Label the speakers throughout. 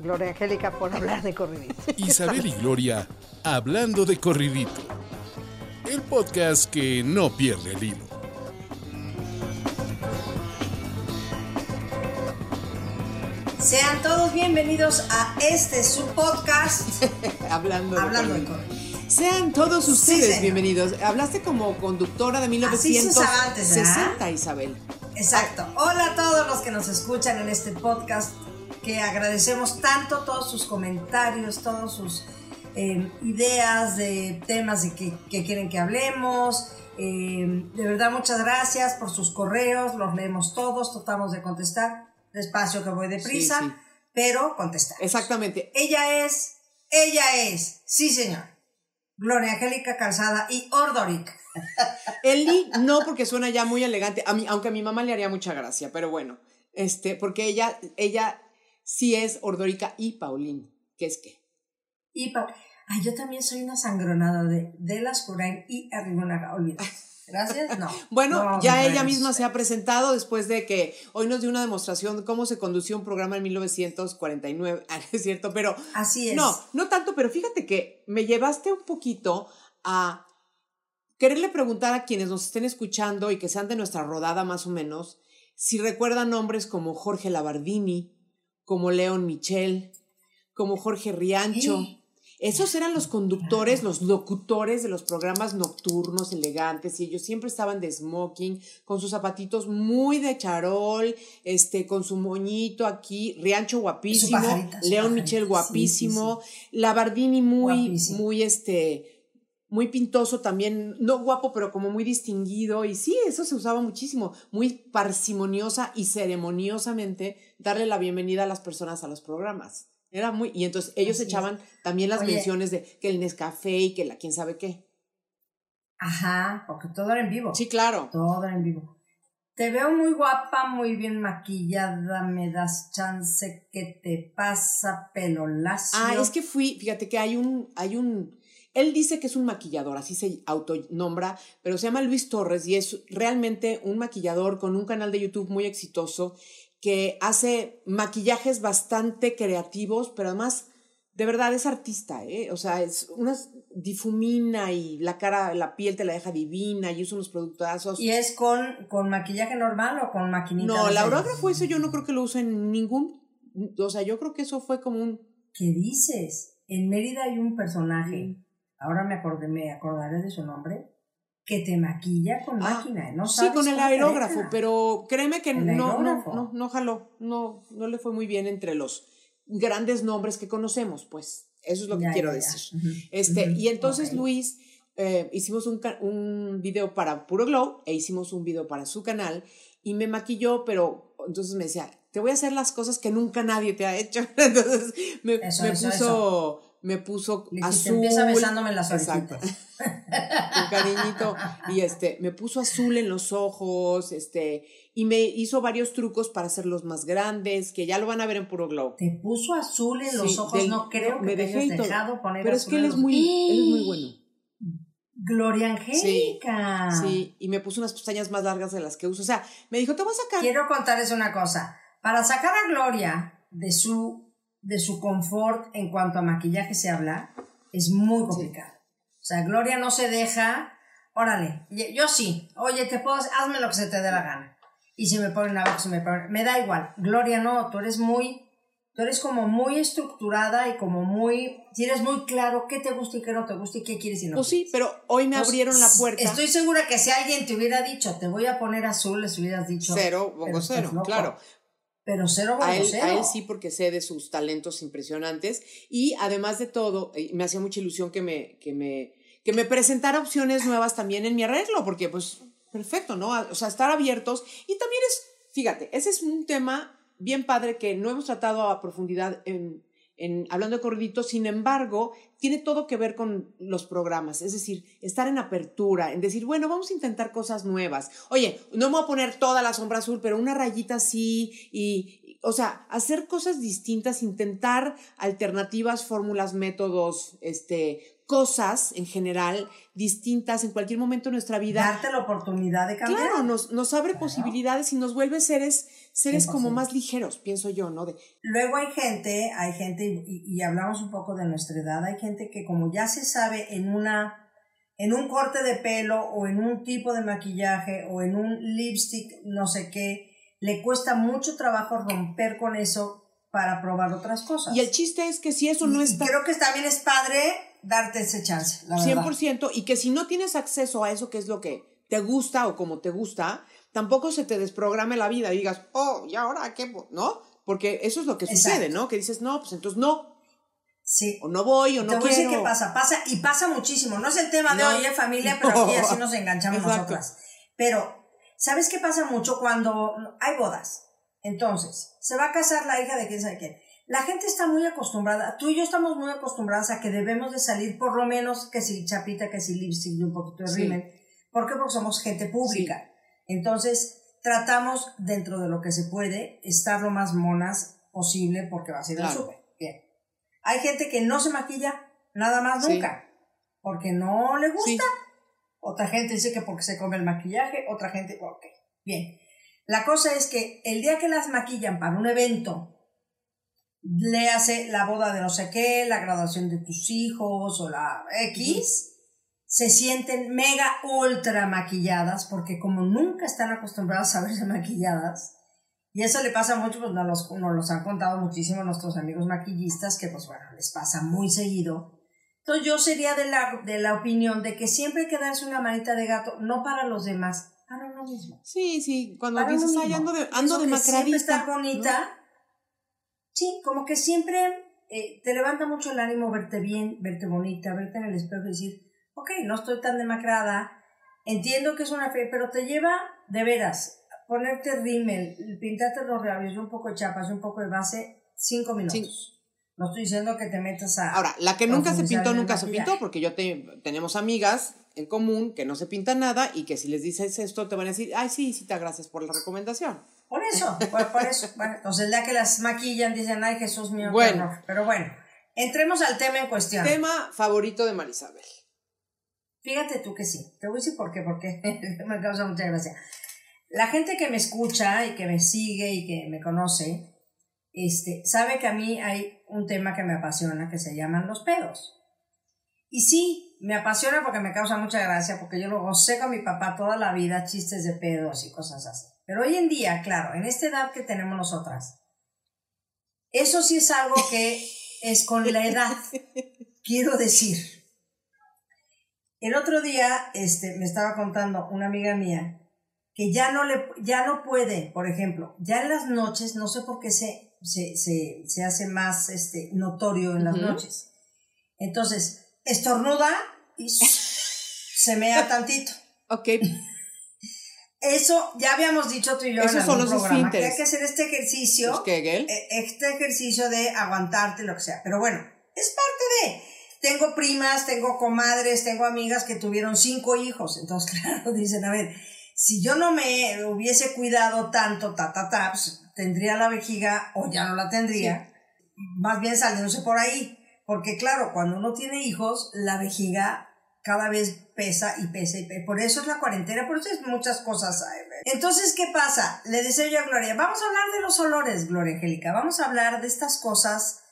Speaker 1: Gloria Angélica, por hablar de corridito.
Speaker 2: Isabel y Gloria hablando de corridito. El podcast que no pierde el hilo.
Speaker 3: Sean todos bienvenidos a este su podcast
Speaker 1: Hablando de
Speaker 3: Hablando de corrido.
Speaker 1: Sean todos ustedes bienvenidos. Hablaste como conductora de
Speaker 3: Así se usaba antes,
Speaker 1: 1960,
Speaker 3: ¿verdad?
Speaker 1: Isabel.
Speaker 3: Exacto. Hola a todos los que nos escuchan en este podcast, que agradecemos tanto todos sus comentarios, todas sus eh, ideas de temas de que, que quieren que hablemos. Eh, de verdad, muchas gracias por sus correos, los leemos todos, tratamos de contestar. Despacio que voy deprisa,
Speaker 1: Sí, sí.
Speaker 3: pero contestar.
Speaker 1: Exactamente.
Speaker 3: Ella es, ella es, sí señor, Gloria Angélica Calzada y Ordoric.
Speaker 1: Eli no porque suena ya muy elegante, a mí, aunque a mi mamá le haría mucha gracia, pero bueno, este, porque ella, ella sí es Ordórica y Paulín, que es que.
Speaker 3: Y pa- Ay, yo también soy una sangronada de, de las Curain y Arrigonaga, olvídate. Gracias, no.
Speaker 1: Bueno,
Speaker 3: No,
Speaker 1: ya ella misma se ha presentado después de que hoy nos dio una demostración de cómo se condució un programa en 1949, ah, es cierto, pero
Speaker 3: Así es.
Speaker 1: no, no tanto, pero fíjate que me llevaste un poquito a quererle preguntar a quienes nos estén escuchando y que sean de nuestra rodada más o menos, si recuerdan nombres como Jorge Labardini, como León Michel, como Jorge Riancho.
Speaker 3: Eh.
Speaker 1: Esos eran los conductores, los locutores de los programas nocturnos elegantes y ellos siempre estaban de smoking, con sus zapatitos muy de charol, este, con su moñito aquí, Riancho guapísimo, León Michel
Speaker 3: sí,
Speaker 1: guapísimo, Labardini muy,
Speaker 3: Guapísimo.
Speaker 1: muy este, muy pintoso también, no guapo, pero como muy distinguido. Y sí, eso se usaba muchísimo, muy parsimoniosa y ceremoniosamente darle la bienvenida a las personas a los programas. Era muy, y entonces ellos
Speaker 3: Así es.
Speaker 1: echaban también las
Speaker 3: Oye.
Speaker 1: menciones de que el Nescafé y que la quién sabe qué.
Speaker 3: Ajá, porque todo era en vivo.
Speaker 1: Sí, claro.
Speaker 3: Todo era en vivo. Te veo muy guapa, muy bien maquillada, me das chance, ¿qué te pasa? Pelo lacio.
Speaker 1: Ah, es que fui, fíjate que hay un, hay un, él dice que es un maquillador, así se autonombra, pero se llama Luis Torres y es realmente un maquillador con un canal de YouTube muy exitoso que hace maquillajes bastante creativos, pero además, de verdad, es artista, ¿eh? O sea, es unas difumina y la cara, la piel te la deja divina y usa unos productazos.
Speaker 3: ¿Y es con, con maquillaje normal o con maquinita?
Speaker 1: No,
Speaker 3: cejas?
Speaker 1: aurógrafo eso yo no creo que lo use en ningún, o sea, yo creo que eso fue como un,
Speaker 3: ¿Qué dices? En Mérida hay un personaje, ahora me acordé, me acordaré de su nombre, que te maquilla con
Speaker 1: Ah,
Speaker 3: máquina, ¿no?
Speaker 1: Sí,
Speaker 3: sabes
Speaker 1: con el aerógrafo, pero créeme que no, no, no, no jaló, no, no le fue muy bien entre los grandes nombres que conocemos, pues, eso es lo que
Speaker 3: Ya,
Speaker 1: quiero
Speaker 3: ya, ya.
Speaker 1: decir.
Speaker 3: Ujú,
Speaker 1: Este, y entonces. Luis, eh, hicimos un, video para Puro Glow e hicimos un video para su canal y me maquilló, pero entonces me decía, te voy a hacer las cosas que nunca nadie te ha hecho. Entonces me,
Speaker 3: Eso,
Speaker 1: me
Speaker 3: eso,
Speaker 1: puso,
Speaker 3: eso.
Speaker 1: Me puso azul.
Speaker 3: empieza besándome las
Speaker 1: Exacto.
Speaker 3: orejitas.
Speaker 1: con cariñito y este me puso azul en los ojos este y me hizo varios trucos para hacerlos más grandes que ya lo van a ver en puro glow
Speaker 3: Te puso azul en los
Speaker 1: Sí,
Speaker 3: ojos,
Speaker 1: del-
Speaker 3: no creo que
Speaker 1: me
Speaker 3: te hayas dejado poner
Speaker 1: pero es que él
Speaker 3: en
Speaker 1: es muy él es muy bueno
Speaker 3: Gloria Angélica.
Speaker 1: sí y me puso unas pestañas más largas de las que uso o sea me dijo te voy a sacar
Speaker 3: Quiero contarles una cosa. Para sacar a Gloria de su, de su confort en cuanto a maquillaje se habla, es muy complicado. O sea, Gloria no se deja. Órale, yo sí. Oye, te puedo, hazme lo que se te dé la gana. Y si me ponen abajo, se me ponen. Me da igual. Gloria, no, tú eres muy. Tú eres como muy estructurada y como muy. Tienes muy claro qué te gusta y qué no te gusta y qué quieres y no
Speaker 1: pues sí pero hoy me
Speaker 3: Pues,
Speaker 1: abrieron la puerta
Speaker 3: Estoy segura que si alguien te hubiera dicho, te voy a poner azul, les hubieras dicho.
Speaker 1: cero pongo cero claro
Speaker 3: Pero cero
Speaker 1: A él,
Speaker 3: cero.
Speaker 1: a él sí, porque sé de sus talentos impresionantes. Y además de todo, eh, me hacía mucha ilusión que me, que me, que me presentara opciones nuevas también en mi arreglo, porque pues perfecto, ¿no? O sea, estar abiertos. Y también es, fíjate, ese es un tema bien padre que no hemos tratado a profundidad en, en, hablando de corridito, sin embargo, tiene todo que ver con los programas, es decir, estar en apertura, en decir, bueno, vamos a intentar cosas nuevas. Oye, no me voy a poner toda la sombra azul, pero una rayita así y, o sea, hacer cosas distintas, intentar alternativas, fórmulas, métodos, este, cosas en general distintas en cualquier momento de nuestra vida.
Speaker 3: Darte la oportunidad de cambiar.
Speaker 1: Claro, nos, nos abre posibilidades y nos vuelve seres, seres como más ligeros, pienso yo, ¿no? De,
Speaker 3: Luego hay gente, hay gente, y, y, hablamos un poco de nuestra edad, hay gente que como ya se sabe en una, en un corte de pelo o en un tipo de maquillaje o en un lipstick, no sé qué, le cuesta mucho trabajo romper con eso para probar otras cosas.
Speaker 1: Y el chiste es que si eso no está...
Speaker 3: Creo que también es padre darte ese chance, la
Speaker 1: 100%, y que si no tienes acceso a eso que es lo que te gusta o como te gusta, tampoco se te desprograme la vida y digas, oh, ¿y ahora qué? ¿No? Porque eso es lo que sucede, ¿no? Que dices, no, pues entonces no.
Speaker 3: Sí.
Speaker 1: O no voy o no
Speaker 3: Te voy
Speaker 1: quiero.
Speaker 3: a decir qué pasa. Pasa y pasa muchísimo. No es el tema de
Speaker 1: No.
Speaker 3: hoy, ¿eh, familia, pero aquí así nos enganchamos
Speaker 1: Exacto.
Speaker 3: nosotras. Pero, ¿sabes qué pasa mucho cuando hay bodas? Entonces, se va a casar la hija de quién sabe quién. La gente está muy acostumbrada, tú y yo estamos muy acostumbradas a que debemos de salir por lo menos que si chapita, que si lipstick un poquito de
Speaker 1: Sí.
Speaker 3: rímel. ¿Por qué? Porque somos gente pública. Entonces, tratamos dentro de lo que se puede estar lo más monas posible porque va a ser el
Speaker 1: Claro.
Speaker 3: súper. Bien. Hay gente que no se maquilla nada más
Speaker 1: Sí.
Speaker 3: nunca porque no le gusta.
Speaker 1: Sí.
Speaker 3: Otra gente dice que porque se come el maquillaje, otra gente, ok, bien. La cosa es que el día que las maquillan para un evento, le hace la boda de no sé qué, la graduación de tus hijos o la X, se sienten mega ultra maquilladas porque como nunca están acostumbradas a verse maquilladas, y eso le pasa mucho, pues nos los, nos los han contado muchísimo nuestros amigos maquillistas, que pues bueno, les pasa muy seguido. Entonces yo sería de la, de la opinión de que siempre hay que darse una manita de gato, no para los demás, para uno mismo.
Speaker 1: Sí, sí, cuando
Speaker 3: Para
Speaker 1: dices, ay, ando, de,
Speaker 3: Eso
Speaker 1: ando
Speaker 3: que Siempre
Speaker 1: demacradita.
Speaker 3: estar bonita. Sí, como que siempre eh, te levanta mucho el ánimo verte bien, verte bonita, verte en el espejo y decir, ok, no estoy tan demacrada, entiendo que es una fe, pero te lleva de veras ponerte rímel, pintarte los labios un poco de chapas un poco de base, cinco minutos. No estoy diciendo que te metas a...
Speaker 1: Ahora, la que nunca se pintó, nunca se pintó, porque yo te- tenemos amigas en común que no se pintan nada y que si les dices esto te van a decir, ay, sí, sí, te gracias por la recomendación.
Speaker 3: Por eso, por, por eso. Bueno, entonces día que las maquillan dicen, ay Jesús mío,
Speaker 1: Bueno.
Speaker 3: horror". Pero bueno, entremos al tema en cuestión.
Speaker 1: Tema favorito de Marisabel.
Speaker 3: Fíjate tú que sí. Te voy a decir por qué, porque me causa mucha gracia. La gente que me escucha y que me sigue y que me conoce, este, sabe que a mí hay un tema que me apasiona que se llaman los pedos. Y sí, me apasiona porque me causa mucha gracia, porque yo lo gocé con mi papá toda la vida, chistes de pedos y cosas así. Pero hoy en día, claro, en esta edad que tenemos nosotras, eso sí es algo que es con la edad. Quiero decir, el otro día este, me estaba contando una amiga mía que ya no, le, ya no puede, por ejemplo, ya en las noches, no sé por qué se, se, se, se hace más este, notorio en las
Speaker 1: Ujú.
Speaker 3: noches. Entonces, estornuda y se mea tantito.
Speaker 1: Ok,
Speaker 3: Eso ya habíamos dicho tú y yo
Speaker 1: Esos
Speaker 3: en
Speaker 1: son
Speaker 3: algún
Speaker 1: los
Speaker 3: programa, que hay que hacer este ejercicio
Speaker 1: pues
Speaker 3: eh, este ejercicio de aguantarte, lo que sea. Pero bueno, es parte de. Tengo primas, tengo comadres, tengo amigas que tuvieron cinco hijos. Entonces, claro, dicen, a ver, si yo no me hubiese cuidado tanto, ta, ta, ta, pues, tendría la vejiga o ya no la tendría. Más bien saliéndose por ahí. Porque claro, cuando uno tiene hijos, la vejiga cada vez pesa y pesa y pesa. Por eso es la cuarentena, por eso es muchas cosas. Entonces, ¿qué pasa? Le decía yo a Gloria, vamos a hablar de los olores, Gloria Angélica. Vamos a hablar de estas cosas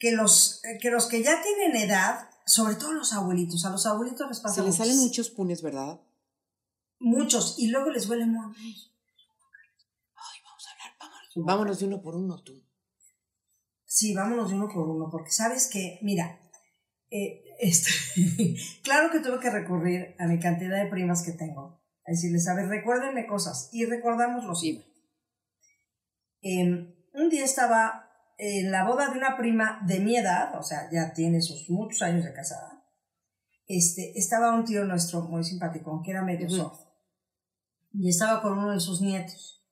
Speaker 3: que los, que los que ya tienen edad, sobre todo los abuelitos, a los abuelitos les pasa
Speaker 1: Se le salen muchos punes, ¿verdad?
Speaker 3: Muchos, y luego les huele muy
Speaker 1: Vámonos de uno por uno, tú.
Speaker 3: Sí, vámonos de uno por uno, porque sabes que, mira, eh, este, claro que tuve que recurrir a mi cantidad de primas que tengo, a decirles, a ver, recuérdenme cosas, y recordamos los
Speaker 1: Sí.
Speaker 3: Em, un día estaba en la boda de una prima de mi edad, o sea, ya tiene sus muchos años de casada. Este, estaba un tío nuestro muy simpático, que era medio sordo, y estaba con uno de sus nietos.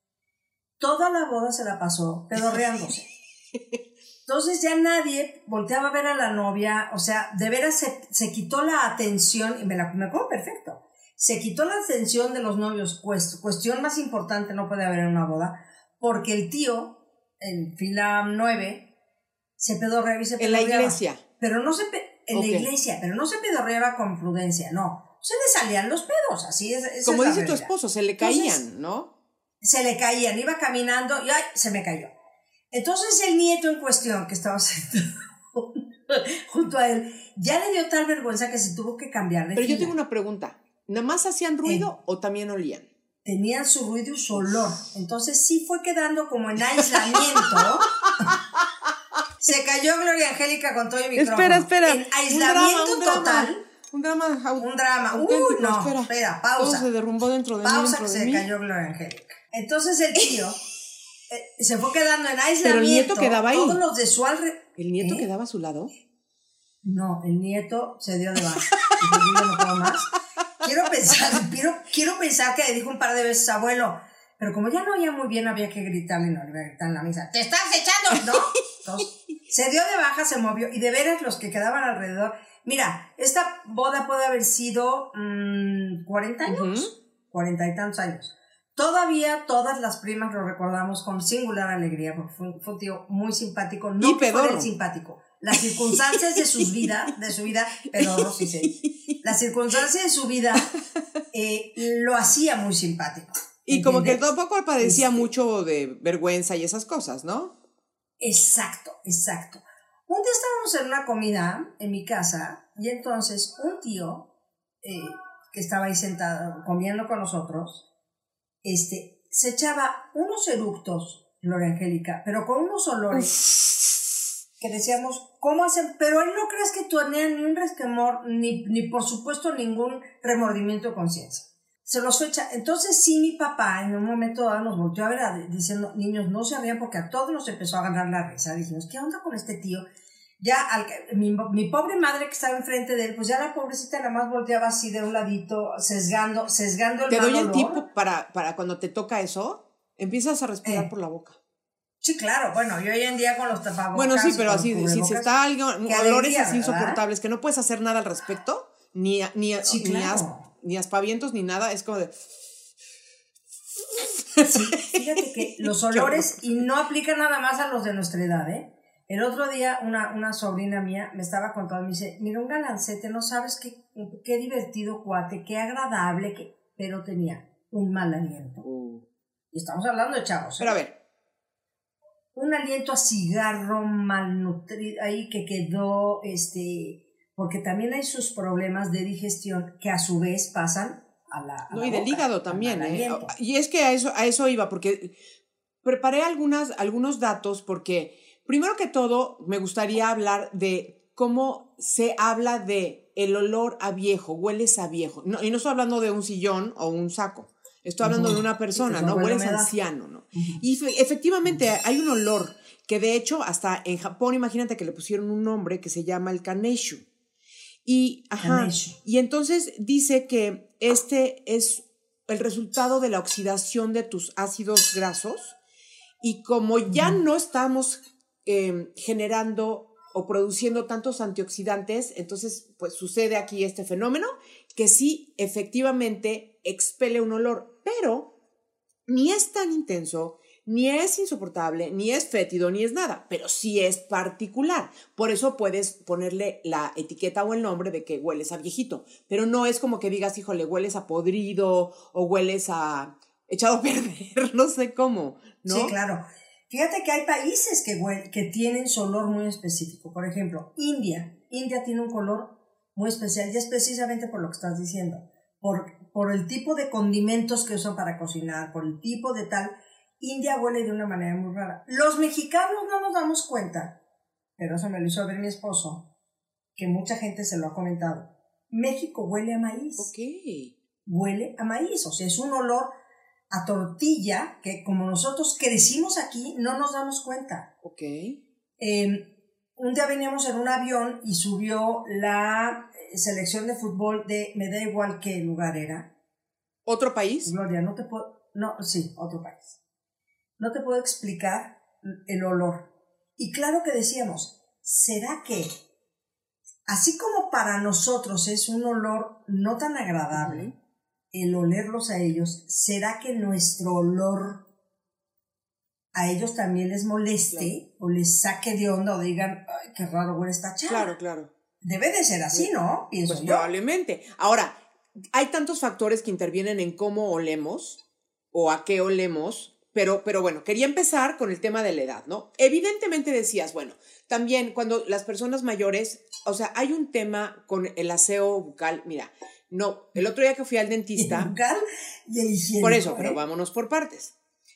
Speaker 3: Toda la boda se la pasó pedorreándose. Entonces ya nadie volteaba a ver a la novia, o sea, de veras se, se quitó la atención, y me la me acuerdo perfecto, se quitó la atención de los novios, cuest- cuestión más importante no puede haber en una boda, porque el tío, en fila 9, se pedorreaba y se
Speaker 1: En la
Speaker 3: pedorreaba.
Speaker 1: iglesia.
Speaker 3: Pero no se, en la iglesia, pero no se pedorreaba con prudencia, no. Se le salían los pedos, así es.
Speaker 1: Como
Speaker 3: es
Speaker 1: dice tu esposo, se le
Speaker 3: Entonces,
Speaker 1: caían, ¿no?
Speaker 3: se le caían, iba caminando y ¡ay! se me cayó. Entonces el nieto en cuestión, que estaba sentado junto a él, ya le dio tal vergüenza que se tuvo que cambiar de
Speaker 1: Pero yo tengo una pregunta. ¿Nada más hacían ruido o también olían?
Speaker 3: Tenían su ruido y su olor. Entonces sí fue quedando como en aislamiento. se cayó Gloria Angélica con todo el micrófono.
Speaker 1: Espera, espera.
Speaker 3: En aislamiento
Speaker 1: un drama,
Speaker 3: total.
Speaker 1: Un drama.
Speaker 3: Un drama. Uy,
Speaker 1: auténtico,
Speaker 3: no,
Speaker 1: espera.
Speaker 3: espera,
Speaker 1: Todo
Speaker 3: pausa.
Speaker 1: se derrumbó dentro de mí,
Speaker 3: Pausa que se
Speaker 1: mí.
Speaker 3: cayó Gloria Angélica. Entonces el tío eh, se fue quedando en aislamiento.
Speaker 1: Pero el nieto quedaba ahí.
Speaker 3: Todos los de su alrededor.
Speaker 1: ¿El nieto
Speaker 3: ¿Eh?
Speaker 1: quedaba a su lado?
Speaker 3: No, el nieto se dio de baja. "Yo no puedo más. Quiero pensar, quiero, quiero pensar que le dijo un par de veces abuelo, pero como ya no oía muy bien, había que gritarle, no, le a gritar en la misa, ¡te estás echando! ¿No? Entonces, se dio de baja, se movió, y de veras los que quedaban alrededor, mira, esta boda puede haber sido mm, 40 años, 40 y tantos años. Todavía todas las primas lo recordamos con singular alegría, porque fue, un- fue un tío muy simpático, no
Speaker 1: Y
Speaker 3: el simpático. Las circunstancias de su vida, de su vida, pedorro sí sé. Las circunstancias de su vida eh, lo hacía muy simpático.
Speaker 1: Y como que tampoco padecía
Speaker 3: Este-
Speaker 1: mucho de vergüenza y esas cosas, ¿no?
Speaker 3: Exacto, exacto. Un día estábamos en una comida en mi casa y entonces un tío eh, que estaba ahí sentado comiendo con nosotros, este, se echaba unos eructos, Gloria Angélica, pero con unos olores que decíamos, ¿cómo hacen? Pero él no crees que tenía ni un resquemor, ni, ni por supuesto ningún remordimiento de conciencia. Se los echa. Entonces sí, mi papá en un momento dado nos volteó a ver a- diciendo, niños, no se rían porque a todos nos empezó a ganar la risa. Dijimos, ¿qué onda con este tío? Ya al que- mi, mi pobre madre que estaba enfrente de él, pues ya la pobrecita nada más volteaba así de un ladito, sesgando, sesgando el
Speaker 1: Te doy el tipo para, para cuando te toca eso, empiezas a respirar
Speaker 3: Eh.
Speaker 1: por la boca.
Speaker 3: Sí, claro, bueno, y hoy en día con los tapabocas.
Speaker 1: Bueno, sí, pero así, si se está algo, olores así insoportables que no puedes hacer nada al respecto, ni, ni,
Speaker 3: Sí,
Speaker 1: ni, as-
Speaker 3: claro.
Speaker 1: ni aspavientos ni nada, es como de...
Speaker 3: Fíjate que los olores, y no aplica nada más a los de nuestra edad, ¿eh? El otro día una, una sobrina mía me estaba contando, me dice, mira un galancete, no sabes qué, qué divertido cuate, qué agradable, que... pero tenía un mal aliento. Y estamos hablando de chavos. ¿eh?
Speaker 1: Pero a ver,
Speaker 3: un aliento a cigarro malnutrido ahí que quedó, este, porque también hay sus problemas de digestión que a su vez pasan a la. a
Speaker 1: no,
Speaker 3: la
Speaker 1: y del hígado también, ¿eh?
Speaker 3: aliento.
Speaker 1: Y es que a eso, a eso iba, porque preparé algunas, algunos datos, porque primero que todo me gustaría hablar de cómo se habla de el olor a viejo, hueles a viejo. No, y no estoy hablando de un sillón o un saco. Estoy hablando de una persona, ¿no? Hueles anciano, ¿no? Y fe- efectivamente hay un olor que de hecho hasta en Japón, imagínate que le pusieron un nombre que se llama el kaneishu. Y, ajá, y entonces dice que este es el resultado de la oxidación de tus ácidos grasos y como ya no estamos eh, generando o produciendo tantos antioxidantes, entonces pues sucede aquí este fenómeno que sí efectivamente expele un olor, pero ni es tan intenso, ni es insoportable, ni es fétido, ni es nada, pero sí es particular. Por eso puedes ponerle la etiqueta o el nombre de que hueles a viejito, pero no es como que digas, híjole, hueles a podrido o hueles a echado a perder, no sé cómo, ¿no?
Speaker 3: Sí, claro. Fíjate que hay países que, que tienen su olor muy específico. Por ejemplo, India. India tiene un color muy especial y es precisamente por lo que estás diciendo. Por, por el tipo de condimentos que usan para cocinar, por el tipo de tal. India huele de una manera muy rara. Los mexicanos no nos damos cuenta, pero eso me lo hizo ver mi esposo, que mucha gente se lo ha comentado. México huele a maíz
Speaker 1: Ok.
Speaker 3: huele a maíz, o sea, es un olor a tortilla que como nosotros crecimos aquí no nos damos cuenta.
Speaker 1: Ok.
Speaker 3: Eh, un día veníamos en un avión y subió la selección de fútbol de, me da igual qué lugar era.
Speaker 1: ¿Otro país?
Speaker 3: Gloria, no te puedo, no, sí, otro país. No te puedo explicar el olor. Y claro que decíamos, ¿será que así como para nosotros es un olor no tan agradable, el olerlos a ellos, ¿será que nuestro olor a ellos también les moleste o les saque de onda o digan, ay, qué raro huele esta chava?
Speaker 1: Claro, claro.
Speaker 3: Debe de ser así, ¿no? Pienso
Speaker 1: Pues
Speaker 3: yo.
Speaker 1: probablemente. Ahora, hay tantos factores que intervienen en cómo olemos o a qué olemos, pero, pero bueno, quería empezar con el tema de la edad, ¿no? Evidentemente decías, bueno, también cuando las personas mayores, o sea, hay un tema con el aseo bucal, mira, no, el otro día que fui al
Speaker 3: Y el
Speaker 1: dentista,
Speaker 3: bucal y el higiénico,
Speaker 1: por eso,
Speaker 3: ¿eh?
Speaker 1: pero vámonos por partes.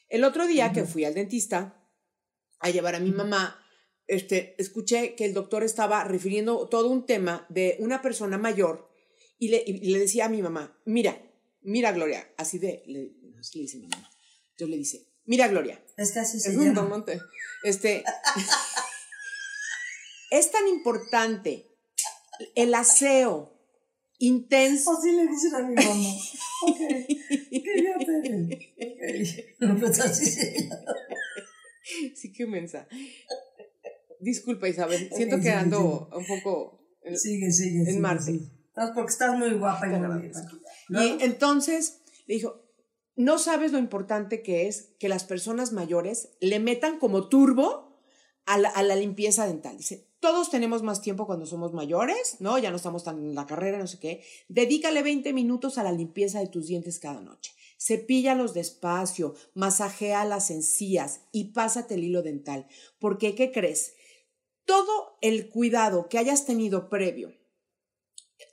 Speaker 1: El otro día que fui al dentista a llevar a mi mamá, este, escuché que el doctor estaba refiriendo todo un tema de una persona mayor y le, y le decía a mi mamá, mira, mira Gloria, así de, le, así le dice mi mamá. Entonces le dice, mira Gloria,
Speaker 3: Es que así se
Speaker 1: es un
Speaker 3: llama.
Speaker 1: Don Monte. Este, es tan importante el aseo intenso
Speaker 3: Así le dicen a mi mamá. Ok. ¿Qué ya te- Ok. Pues así se llama.
Speaker 1: Sí, qué mensa. Disculpa, Isabel. Siento
Speaker 3: Ok,
Speaker 1: que
Speaker 3: sí,
Speaker 1: ando un poco. en-
Speaker 3: Sigue, sigue.
Speaker 1: En
Speaker 3: sigue,
Speaker 1: Marte.
Speaker 3: Estás porque estás muy guapa y muy bonita.
Speaker 1: Y
Speaker 3: ¿No?
Speaker 1: entonces le dijo: No sabes lo importante que es que las personas mayores le metan como turbo a la, a la limpieza dental. Dice: Todos tenemos más tiempo cuando somos mayores, ¿no? Ya no estamos tan en la carrera, no sé qué. Dedícale 20 minutos a la limpieza de tus dientes cada noche. Cepíllalos despacio, masajea las encías y pásate el hilo dental. Porque, ¿qué crees? Todo el cuidado que hayas tenido previo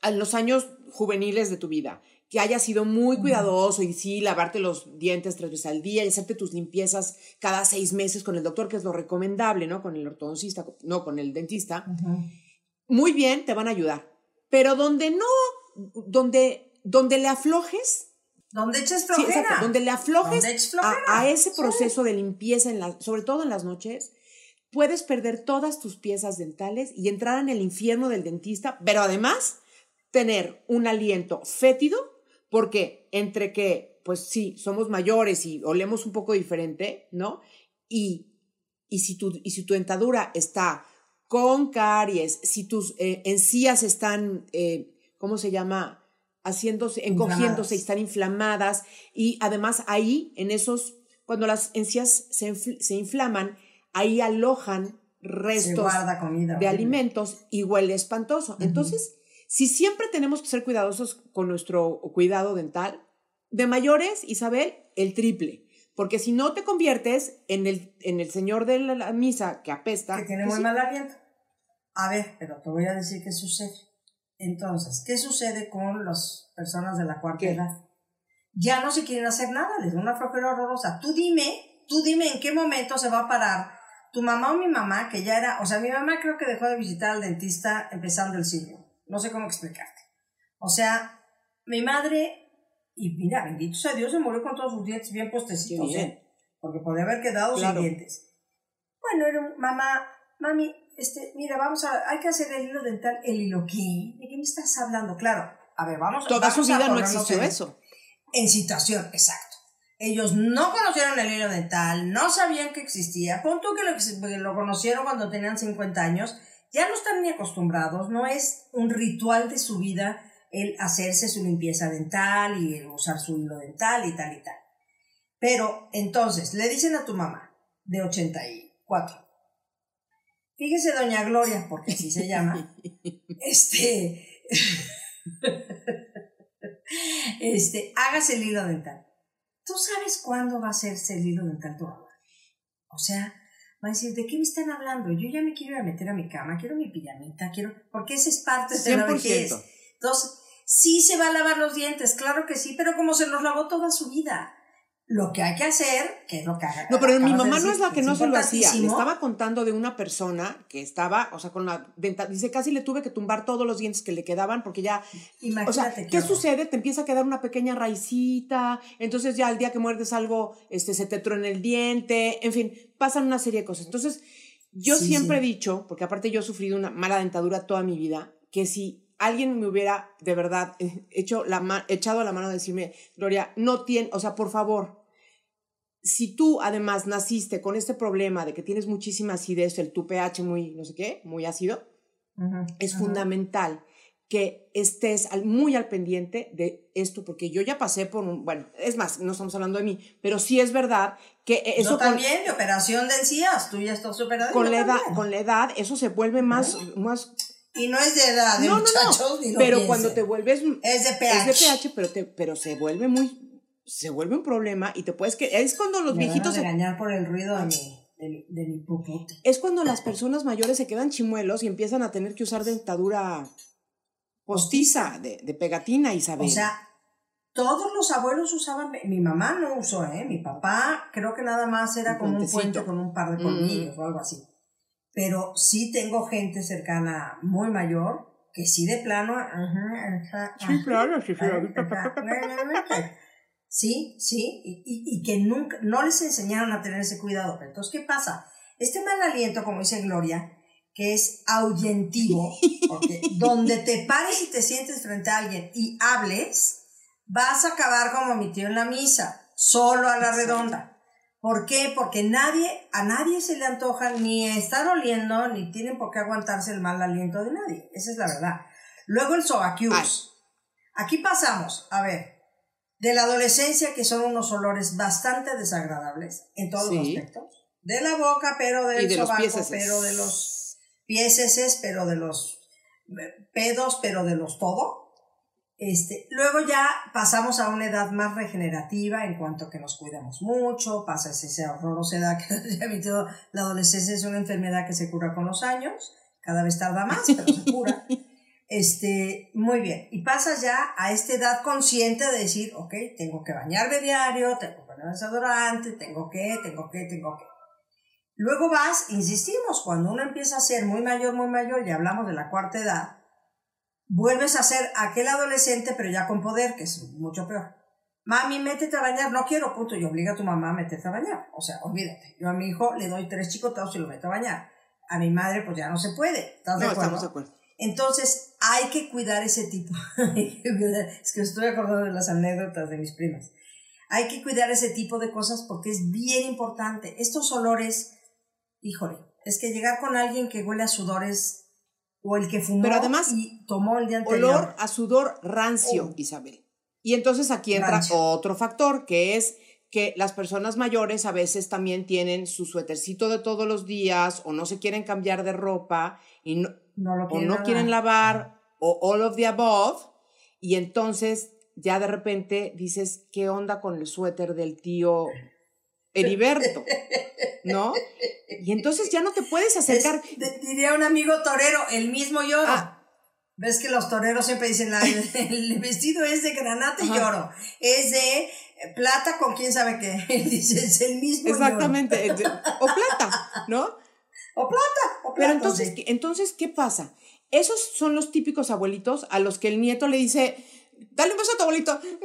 Speaker 1: en los años juveniles de tu vida, que hayas sido muy cuidadoso y sí, lavarte los dientes tres veces al día y hacerte tus limpiezas cada seis meses con el doctor, que es lo recomendable, ¿no? Con el ortodoncista, no con el dentista. Muy bien, te van a ayudar. Pero donde no, donde, donde le aflojes,
Speaker 3: Donde eches
Speaker 1: Sí,
Speaker 3: flojera.
Speaker 1: exacto. Donde le aflojes
Speaker 3: Donde
Speaker 1: a, ese
Speaker 3: Sí.
Speaker 1: proceso de limpieza, en la, sobre todo en las noches, puedes perder todas tus piezas dentales y entrar en el infierno del dentista, pero además tener un aliento fétido, porque entre que, pues sí, somos mayores y olemos un poco diferente, ¿no? Y, y, si, tu, y si tu dentadura está con caries, si tus eh, encías están, eh, ¿cómo se llama? Haciéndose, encogiéndose y están inflamadas. Y además ahí, en esos, cuando las encías se, se inflaman, ahí alojan restos
Speaker 3: comida.
Speaker 1: de alimentos y huele espantoso. Entonces, si siempre tenemos que ser cuidadosos con nuestro cuidado dental, de mayores, Isabel, el triple. Porque si no te conviertes en el, en el señor de la, la misa que apesta.
Speaker 3: que tiene
Speaker 1: pues
Speaker 3: muy
Speaker 1: sí.
Speaker 3: mal aliento. A ver, pero te voy a decir qué sucede. Entonces, ¿qué sucede con las personas de la cuarta
Speaker 1: ¿Qué?
Speaker 3: edad? Ya no se quieren hacer nada, les da una flojera horrorosa. Tú dime, tú dime en qué momento se va a parar tu mamá o mi mamá, que ya era, o sea, mi mamá creo que dejó de visitar al dentista empezando el siglo. No sé cómo explicarte. O sea, mi madre, y mira, bendito sea Dios, se murió con todos sus dientes bien puestecitos,
Speaker 1: Qué bien.
Speaker 3: ¿eh? Porque podía haber quedado
Speaker 1: Claro.
Speaker 3: sin dientes. Bueno, era un- mamá, mami, este, mira, vamos a, hay que hacer el hilo dental. ¿El hilo qué? ¿De qué me estás hablando? Claro, a ver, vamos
Speaker 1: Toda
Speaker 3: vamos
Speaker 1: su
Speaker 3: a
Speaker 1: vida no existió
Speaker 3: en-
Speaker 1: eso.
Speaker 3: En situación, exacto. Ellos no conocieron el hilo dental, no sabían que existía. Pon tú que lo, lo conocieron cuando tenían 50 años, ya no están ni acostumbrados, no es un ritual de su vida el hacerse su limpieza dental y el usar su hilo dental y tal y tal. Pero entonces le dicen a tu mamá de 84, fíjese doña Gloria, porque así se llama, este, este, hágase el hilo dental. ¿Tú sabes cuándo va a hacerse el hilo dental tu mamá? O sea, va a decir, ¿de qué me están hablando? Yo ya me quiero ir a meter a mi cama, quiero mi pijamita, quiero, porque esa es parte de la
Speaker 1: 100%.
Speaker 3: vejez. Entonces, sí se va a lavar los dientes, claro que sí, pero como se los lavó toda su vida. Lo que hay que hacer, que es lo que haga.
Speaker 1: No, pero mi
Speaker 3: de
Speaker 1: mamá no es la que no se lo hacía. Le estaba contando de una persona que estaba, o sea, con la denta, dice, casi le tuve que tumbar todos los dientes que le quedaban porque ya,
Speaker 3: Imagínate
Speaker 1: o sea,
Speaker 3: qué
Speaker 1: ¿qué
Speaker 3: horror.
Speaker 1: sucede? Te empieza a quedar una pequeña raicita, entonces ya el día que muerdes algo, este, se te truena el diente, en fin, pasan una serie de cosas. Entonces, yo
Speaker 3: Sí,
Speaker 1: siempre
Speaker 3: sí.
Speaker 1: he dicho, porque aparte yo he sufrido una mala dentadura toda mi vida, que si alguien me hubiera de verdad eh, hecho la echado la mano a decirme, Gloria, no tiene, o sea, por favor, si tú además naciste con este problema de que tienes muchísima acidez, el tu pH muy, no sé qué, muy ácido, es fundamental que estés muy al pendiente de esto, porque yo ya pasé por un, bueno, es más, no estamos hablando de mí, pero sí es verdad que e, eso...
Speaker 3: también, de operación de encías, tú ya estás superando.
Speaker 1: Con, la edad, con la edad, eso se vuelve más... más
Speaker 3: y no es de edad, de muchachos,
Speaker 1: no, pero cuando te vuelves...
Speaker 3: Es de pH.
Speaker 1: Es de pH, pero, te, pero se vuelve muy... Se vuelve un problema y te puedes... que Es cuando los viejitos...
Speaker 3: Van a regañar por el ruido de mi, de, mi
Speaker 1: Es cuando las personas mayores se quedan chimuelos y empiezan a tener que usar dentadura postiza, de, de pegatina, Isabel.
Speaker 3: O sea, todos los abuelos usaban, mi mamá no usó, ¿eh? Mi papá creo que nada más era como un puente con un par de colmillos o algo así. Pero sí tengo gente cercana muy mayor que sí de plano...
Speaker 1: sí, claro, sí,
Speaker 3: sí. Sí, y, y, que nunca, no les enseñaron a tener ese cuidado. Pero entonces, ¿qué pasa? Este mal aliento, como dice Gloria, que es ahuyentivo, porque donde te pares y te sientes frente a alguien y hables, vas a acabar como mi tío en la misa, solo a la redonda. ¿Por qué? Porque nadie, a nadie se le antoja ni estar oliendo, ni tienen por qué aguantarse el mal aliento de nadie. Esa es la verdad. Luego el sobaquius. Aquí pasamos, a ver, de la adolescencia, que son unos olores bastante desagradables en todos los aspectos. De la boca, pero del de sobaco, pero de los pieses, pero de los pedos, pero de los todo. Este, luego ya pasamos a una edad más regenerativa en cuanto que nos cuidamos mucho, pasa esa horrorosa edad que la adolescencia es una enfermedad que se cura con los años, cada vez tarda más, pero se cura. Este, muy bien, y pasas ya a esta edad consciente de decir, ok, tengo que bañarme diario, tengo que poner desodorante, tengo que, tengo que, tengo que. Luego vas, insistimos, cuando uno empieza a ser muy mayor, muy mayor, ya hablamos de la cuarta edad, vuelves a ser aquel adolescente, pero ya con poder, que es mucho peor. Mami, métete a bañar, no quiero, punto, y obliga a tu mamá a meterte a bañar. O sea, olvídate. Yo a mi hijo le doy tres chicotados y lo meto a bañar. A mi madre, pues ya no se puede. ¿Estás de acuerdo? Estamos de acuerdo. Entonces, hay que cuidar ese tipo. es que estoy acordando de las anécdotas de mis primas. Hay que cuidar ese tipo de cosas porque es bien importante. Estos olores híjole, es que llegar con alguien que huele a sudores o el que fumó y tomó el día anterior.
Speaker 1: Olor a sudor rancio, oh. Isabel. Y entonces aquí entra otro factor, que es que las personas mayores a veces también tienen su suétercito de todos los días o no se quieren cambiar de ropa y no, o no quieren lavar o all of the above y entonces ya de repente dices, ¿qué onda con el suéter del tío Heriberto, ¿no? Y entonces ya no te puedes acercar.
Speaker 3: diría un amigo torero, el mismo lloro. Ah. Ves que los toreros siempre dicen, el vestido es de granate y oro, es de plata con quién sabe qué. Dice, es el mismo
Speaker 1: Exactamente, o plata, ¿no?
Speaker 3: O plata, o plata.
Speaker 1: Pero entonces, entonces, ¿qué pasa? Esos son los típicos abuelitos a los que el nieto le dice, dale un beso a tu abuelito. no.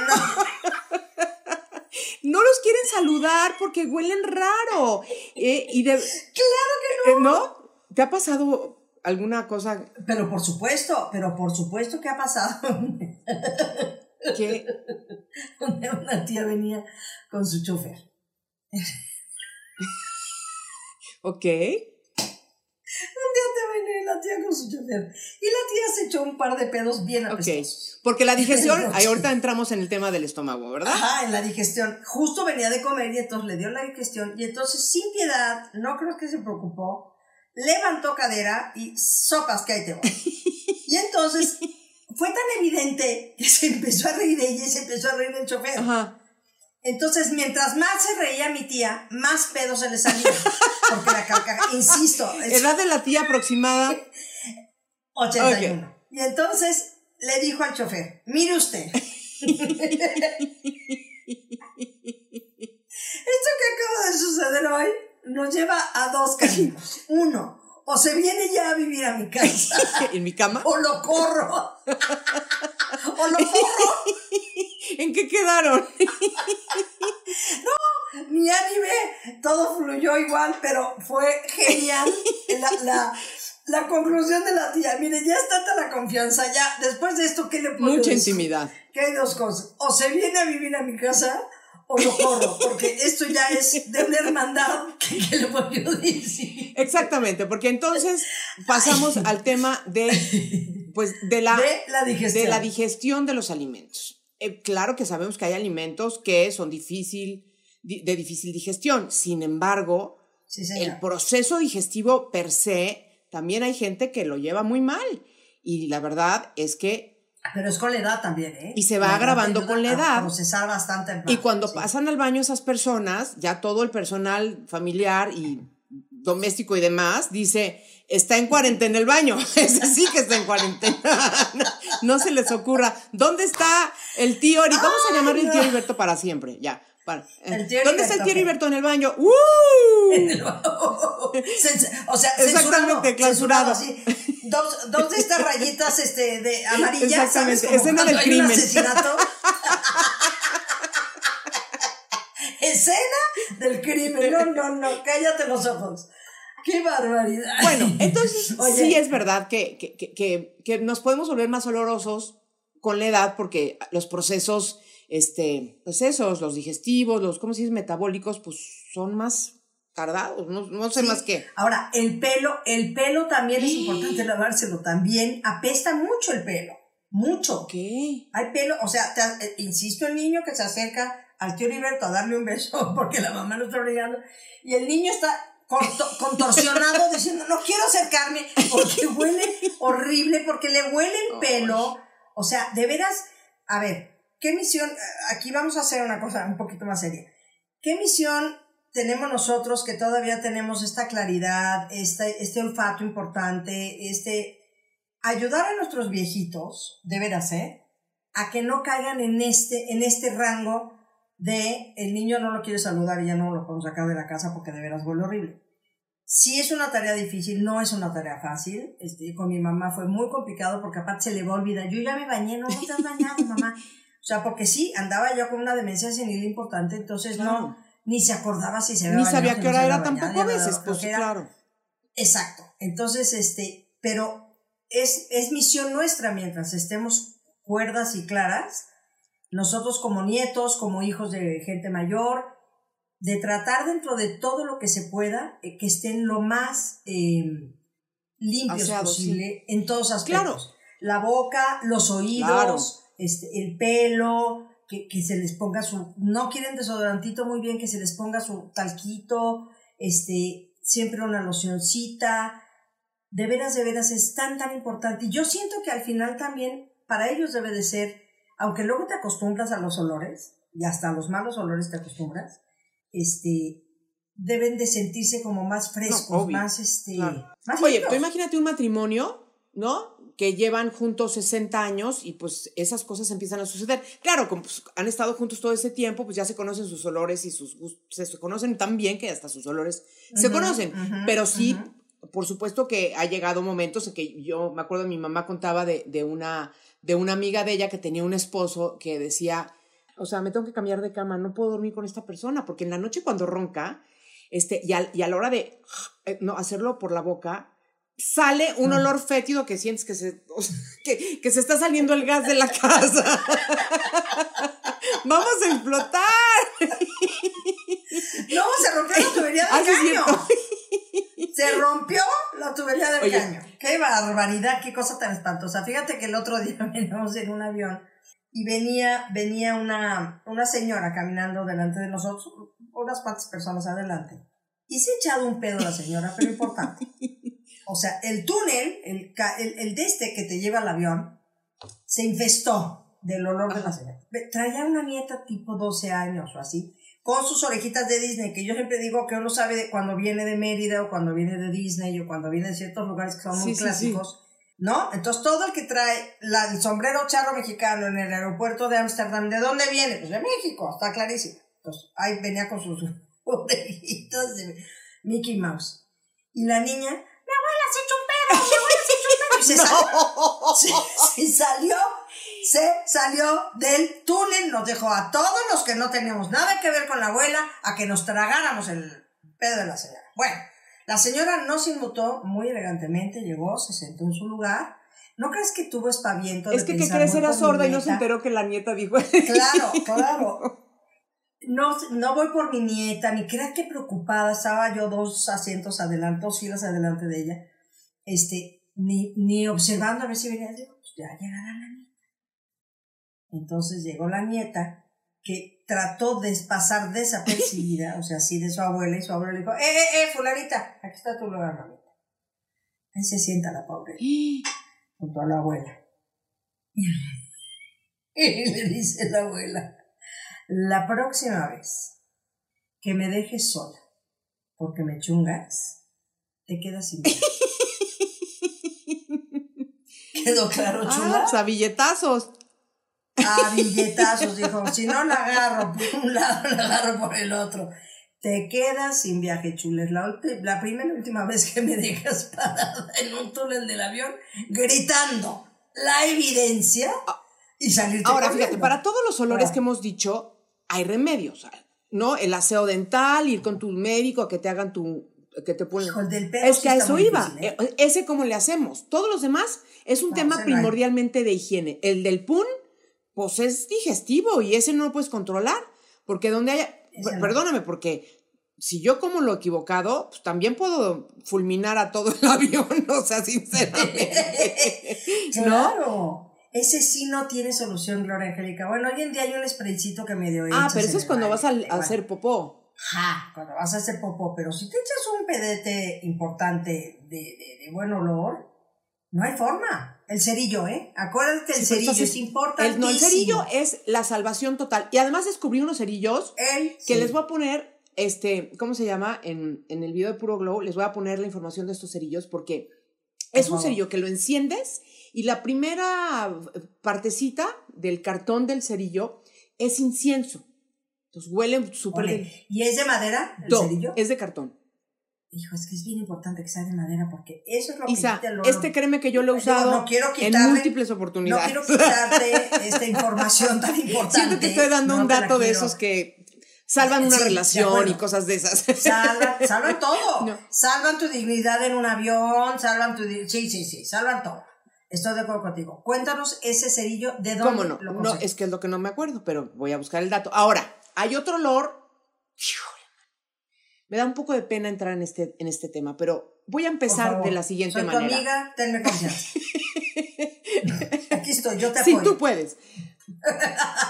Speaker 1: no no los quieren saludar porque huelen raro. Eh, y de,
Speaker 3: claro que no.
Speaker 1: Eh, ¿No? ¿Te ha pasado alguna cosa?
Speaker 3: Pero por supuesto, pero por supuesto que ha pasado.
Speaker 1: ¿Qué?
Speaker 3: Una tía venía con su chofer.
Speaker 1: ok.
Speaker 3: Un día te venía la tía con su chofer. Y la tía se echó un par de pedos bien apestosos.
Speaker 1: Ok. Porque la digestión, ahí ahorita entramos en el tema del estómago, ¿verdad?
Speaker 3: Ajá, en la digestión. Justo venía de comer y entonces le dio la digestión. Y entonces, sin piedad, no creo que se preocupó, levantó cadera y sopas que ahí te voy. y entonces fue tan evidente que se empezó a reír ella y se empezó a reír el chofer. Ajá. Entonces, mientras más se reía mi tía, más pedo se le salía. Porque la carcajada, insisto.
Speaker 1: ¿Edad de la tía aproximada?
Speaker 3: 81. Y entonces le dijo al chofer, mire usted. Esto que acaba de suceder hoy nos lleva a dos caminos. Uno, o se viene ya a vivir a mi casa.
Speaker 1: ¿En mi cama?
Speaker 3: O lo corro. o lo corro.
Speaker 1: ¿En qué quedaron?
Speaker 3: no, mi anime, todo fluyó igual, pero fue genial la, la, conclusión de la tía. Mire, ya está tanta la confianza, ya, después de esto, ¿qué le puedo
Speaker 1: Mucha intimidad.
Speaker 3: Que hay dos cosas. O se viene a vivir a mi casa, o lo corro, porque esto ya es de una hermandad que, que le voy a decir.
Speaker 1: Exactamente, porque entonces pasamos al tema de, pues, de la,
Speaker 3: De la digestión.
Speaker 1: de la digestión de los alimentos. Eh, claro que sabemos que hay alimentos que son difícil, di- de difícil digestión. Sin embargo,
Speaker 3: Sí,
Speaker 1: el proceso digestivo per se, también hay gente que lo lleva muy mal. Y la verdad es que,
Speaker 3: Pero es con la edad también, ¿eh?
Speaker 1: Y se va
Speaker 3: edad
Speaker 1: agravando con la edad.
Speaker 3: procesar bastante más.
Speaker 1: y cuando
Speaker 3: sí.
Speaker 1: pasan al baño esas personas, ya todo el personal familiar y doméstico y demás dice, está en cuarentena el baño. Ese sí que está en cuarentena. no se les ocurra. ¿Dónde está el tío Heriberto? Vamos a llamarle el tío Heriberto para siempre. Ya. para-
Speaker 3: El tío
Speaker 1: ¿Dónde está el tío. Heriberto en el baño? ¡Uh!
Speaker 3: Cens- o sea,
Speaker 1: Exactamente,
Speaker 3: censurado,
Speaker 1: clausurado.
Speaker 3: censurado, así. Dos, dos de estas rayitas este, de amarillas.
Speaker 1: Exactamente, escena del
Speaker 3: hay un
Speaker 1: crimen.
Speaker 3: asesinato. escena del crimen. No, no, no, cállate los ojos. Qué barbaridad.
Speaker 1: Bueno, entonces
Speaker 3: Oye.
Speaker 1: sí es verdad que, que, que- que, que nos podemos volver más olorosos con la edad porque los procesos, este, pues esos, los digestivos, los, ¿cómo se dice? Metabólicos, pues son más tardados, no, no sé
Speaker 3: Sí.
Speaker 1: más qué.
Speaker 3: Ahora, el pelo, el pelo también es importante lavárselo. También apesta mucho el pelo. Mucho.
Speaker 1: ¿Qué?
Speaker 3: Hay pelo, o sea, te- eh, insisto, el niño que se acerca al tío Heriberto a darle un beso porque la mamá lo está obligando y el niño está conto- contorsionado diciendo, no quiero acercarme porque huele horrible, porque le huele el pelo. O sea, de veras, a ver, ¿qué misión? Aquí vamos a hacer una cosa un poquito más seria. ¿Qué misión tenemos nosotros que todavía tenemos esta claridad, este, este olfato importante, este ayudar a nuestros viejitos, de veras, ¿eh? A que no caigan en este, en este rango de el niño no lo quiere saludar y ya no lo podemos sacar de la casa porque de veras huele horrible. Sí es una tarea difícil, no es una tarea fácil. Este, con mi mamá fue muy complicado porque aparte se le va a olvidar. Yo ya me bañé, no, no te has bañado, mamá. O sea, porque sí, andaba yo con una demencia senil importante, entonces
Speaker 1: Claro.
Speaker 3: no, ni se acordaba si se había
Speaker 1: Ni sabía qué hora era tampoco a veces, pues claro.
Speaker 3: Exacto. Entonces, este, pero es, es misión nuestra mientras estemos cuerdas y claras, nosotros como nietos, como hijos de gente mayor, de tratar dentro de todo lo que se pueda, eh, que estén lo más eh, limpios
Speaker 1: Aseados,
Speaker 3: posible en todos aspectos.
Speaker 1: Claro.
Speaker 3: La boca, los oídos,
Speaker 1: Claro.
Speaker 3: este, el pelo, que, que se les ponga su, no quieren desodorantito muy bien, que se les ponga su talquito, este, siempre una locioncita, de veras, de veras es tan, tan importante. Y yo siento que al final también para ellos debe de ser, aunque luego te acostumbras a los olores, y hasta a los malos olores te acostumbras, este, deben de sentirse como más frescos, más, este,
Speaker 1: claro.
Speaker 3: más
Speaker 1: Oye, tú imagínate un matrimonio, ¿no? Que llevan juntos 60 años y pues esas cosas empiezan a suceder. Claro, como pues, han estado juntos todo ese tiempo, pues ya se conocen sus olores y sus gustos, se conocen tan bien que hasta sus olores se conocen. Pero sí, por supuesto que ha llegado momentos en que yo me acuerdo, mi mamá contaba de, de, una, de una amiga de ella que tenía un esposo que decía, o sea, me tengo que cambiar de cama, no puedo dormir con esta persona, porque en la noche cuando ronca, este, y, al- y a la hora de eh, no, hacerlo por la boca, sale un olor fétido que sientes que se, o sea, que, que se está saliendo el gas de la casa. Vamos a explotar.
Speaker 3: No, se rompió la tubería del
Speaker 1: Ah,
Speaker 3: caño. Se rompió la tubería del
Speaker 1: Oye.
Speaker 3: caño. Qué barbaridad, qué cosa tan espantosa. Fíjate que el otro día veníamos en un avión y venía, venía una, una señora caminando delante de nosotros, unas cuantas personas adelante. Y se ha echado un pedo la señora, pero importante. O sea, el túnel, el, el, el de este que te lleva al avión, se infestó del olor de la señora. Traía una nieta tipo 12 años o así, con sus orejitas de Disney, que yo siempre digo que uno sabe de cuando viene de Mérida o cuando viene de Disney o cuando viene de ciertos lugares que son muy
Speaker 1: Sí, sí, sí.
Speaker 3: clásicos, ¿no? Entonces todo el que trae la- el sombrero charro mexicano en el aeropuerto de Ámsterdam, ¿de dónde viene? Pues de México, está clarísimo. Entonces ahí venía con sus orejitas de Mickey Mouse. Y la niña, se salió, se, salió, se salió del túnel, nos dejó a todos los que no teníamos nada que ver con la abuela a que nos tragáramos el pedo de la señora. Bueno, la señora no se inmutó muy elegantemente, llegó, se sentó en su lugar. ¿No crees que tuvo espaviento?
Speaker 1: Es
Speaker 3: de
Speaker 1: que, ¿qué crees? Era sorda y no se enteró que la nieta dijo.
Speaker 3: Claro, claro. no, no voy por mi nieta, ni creas que preocupada, estaba yo dos asientos adelante, dos filas adelante de ella, este, ni, ni observando a ver si venía, digo, pues ya llegará la nieta. Entonces llegó la nieta, que trató de pasar desapercibida, o sea, así de su abuela, y su abuela le dijo, eh, eh, eh, fulanita, aquí está tu lugar, mamita. Ahí se sienta la pobre, junto a la abuela. Y le dice la abuela, la próxima vez que me dejes sola porque me chungas, te quedas sin. ¿Quedó claro, chula?
Speaker 1: Ah, pues a billetazos.
Speaker 3: A billetazos, dijo. Si no la agarro por un lado, la agarro por el otro. Te quedas sin viaje, chules. La, ulti- la primera y última vez que me dejas parada en un túnel del avión gritando la evidencia y salirte
Speaker 1: Ahora,
Speaker 3: corriendo.
Speaker 1: fíjate, para todos los olores
Speaker 3: Ah.
Speaker 1: que hemos dicho, hay remedios, ¿no? El aseo dental, ir con tu médico a que te hagan tu, que te ponen.
Speaker 3: Hijo, del
Speaker 1: es que a eso iba.
Speaker 3: difícil, ¿eh?
Speaker 1: Eh, Ese cómo le hacemos. Todos los demás es un
Speaker 3: No,
Speaker 1: tema
Speaker 3: no
Speaker 1: primordialmente de higiene. El del pun, pues es digestivo y ese no lo puedes controlar. Porque donde haya.
Speaker 3: No.
Speaker 1: Perdóname, porque si yo como lo equivocado, pues también puedo fulminar a todo el avión, o sea, sinceramente. ¿No?
Speaker 3: Claro. Ese sí no tiene solución, Gloria Angélica. Bueno, hoy en día hay un spraycito que medio
Speaker 1: Ah,
Speaker 3: echas
Speaker 1: pero eso es cuando vas a, hacer popó.
Speaker 3: Ajá, cuando vas a hacer popó, pero si te echas un pedete importante de, de, de buen olor, no hay forma. El cerillo, ¿eh? Acuérdate, el
Speaker 1: Sí,
Speaker 3: cerillo es importante.
Speaker 1: El, no, el cerillo es la salvación total. Y además descubrí unos cerillos
Speaker 3: El
Speaker 1: que les voy a poner, este, ¿cómo se llama? En, en el video de Puro Glow, les voy a poner la información de estos cerillos porque es un cerillo que lo enciendes y la primera partecita del cartón del cerillo es incienso. Entonces huele súper bien.
Speaker 3: ¿Y es de madera el
Speaker 1: No,
Speaker 3: cerillo?
Speaker 1: es de cartón.
Speaker 3: Hijo, es que es bien importante que sea de madera porque eso es lo que
Speaker 1: Isa,
Speaker 3: el olor.
Speaker 1: este créeme que yo lo he usado
Speaker 3: no quiero
Speaker 1: en múltiples
Speaker 3: No
Speaker 1: oportunidades.
Speaker 3: quiero quitarte esta información tan importante.
Speaker 1: Siento que estoy dando
Speaker 3: no
Speaker 1: un
Speaker 3: te
Speaker 1: dato de esos que salvan una
Speaker 3: Sí,
Speaker 1: relación y cosas de esas.
Speaker 3: Salvan, salvan todo.
Speaker 1: No.
Speaker 3: Salvan tu dignidad en un avión, salvan tu... Sí, sí, sí, salvan todo. Estoy de acuerdo contigo. Cuéntanos ese cerillo, ¿de dónde
Speaker 1: ¿Cómo no?
Speaker 3: lo
Speaker 1: No, es que es lo que no me acuerdo, pero voy a buscar el dato. Ahora, hay otro olor. Me da un poco de pena entrar en este, en este tema, pero voy a empezar
Speaker 3: favor.
Speaker 1: de la siguiente
Speaker 3: Soy
Speaker 1: manera.
Speaker 3: tu amiga, tenme confianza. Aquí estoy, yo te
Speaker 1: Sí,
Speaker 3: apoyo.
Speaker 1: tú puedes.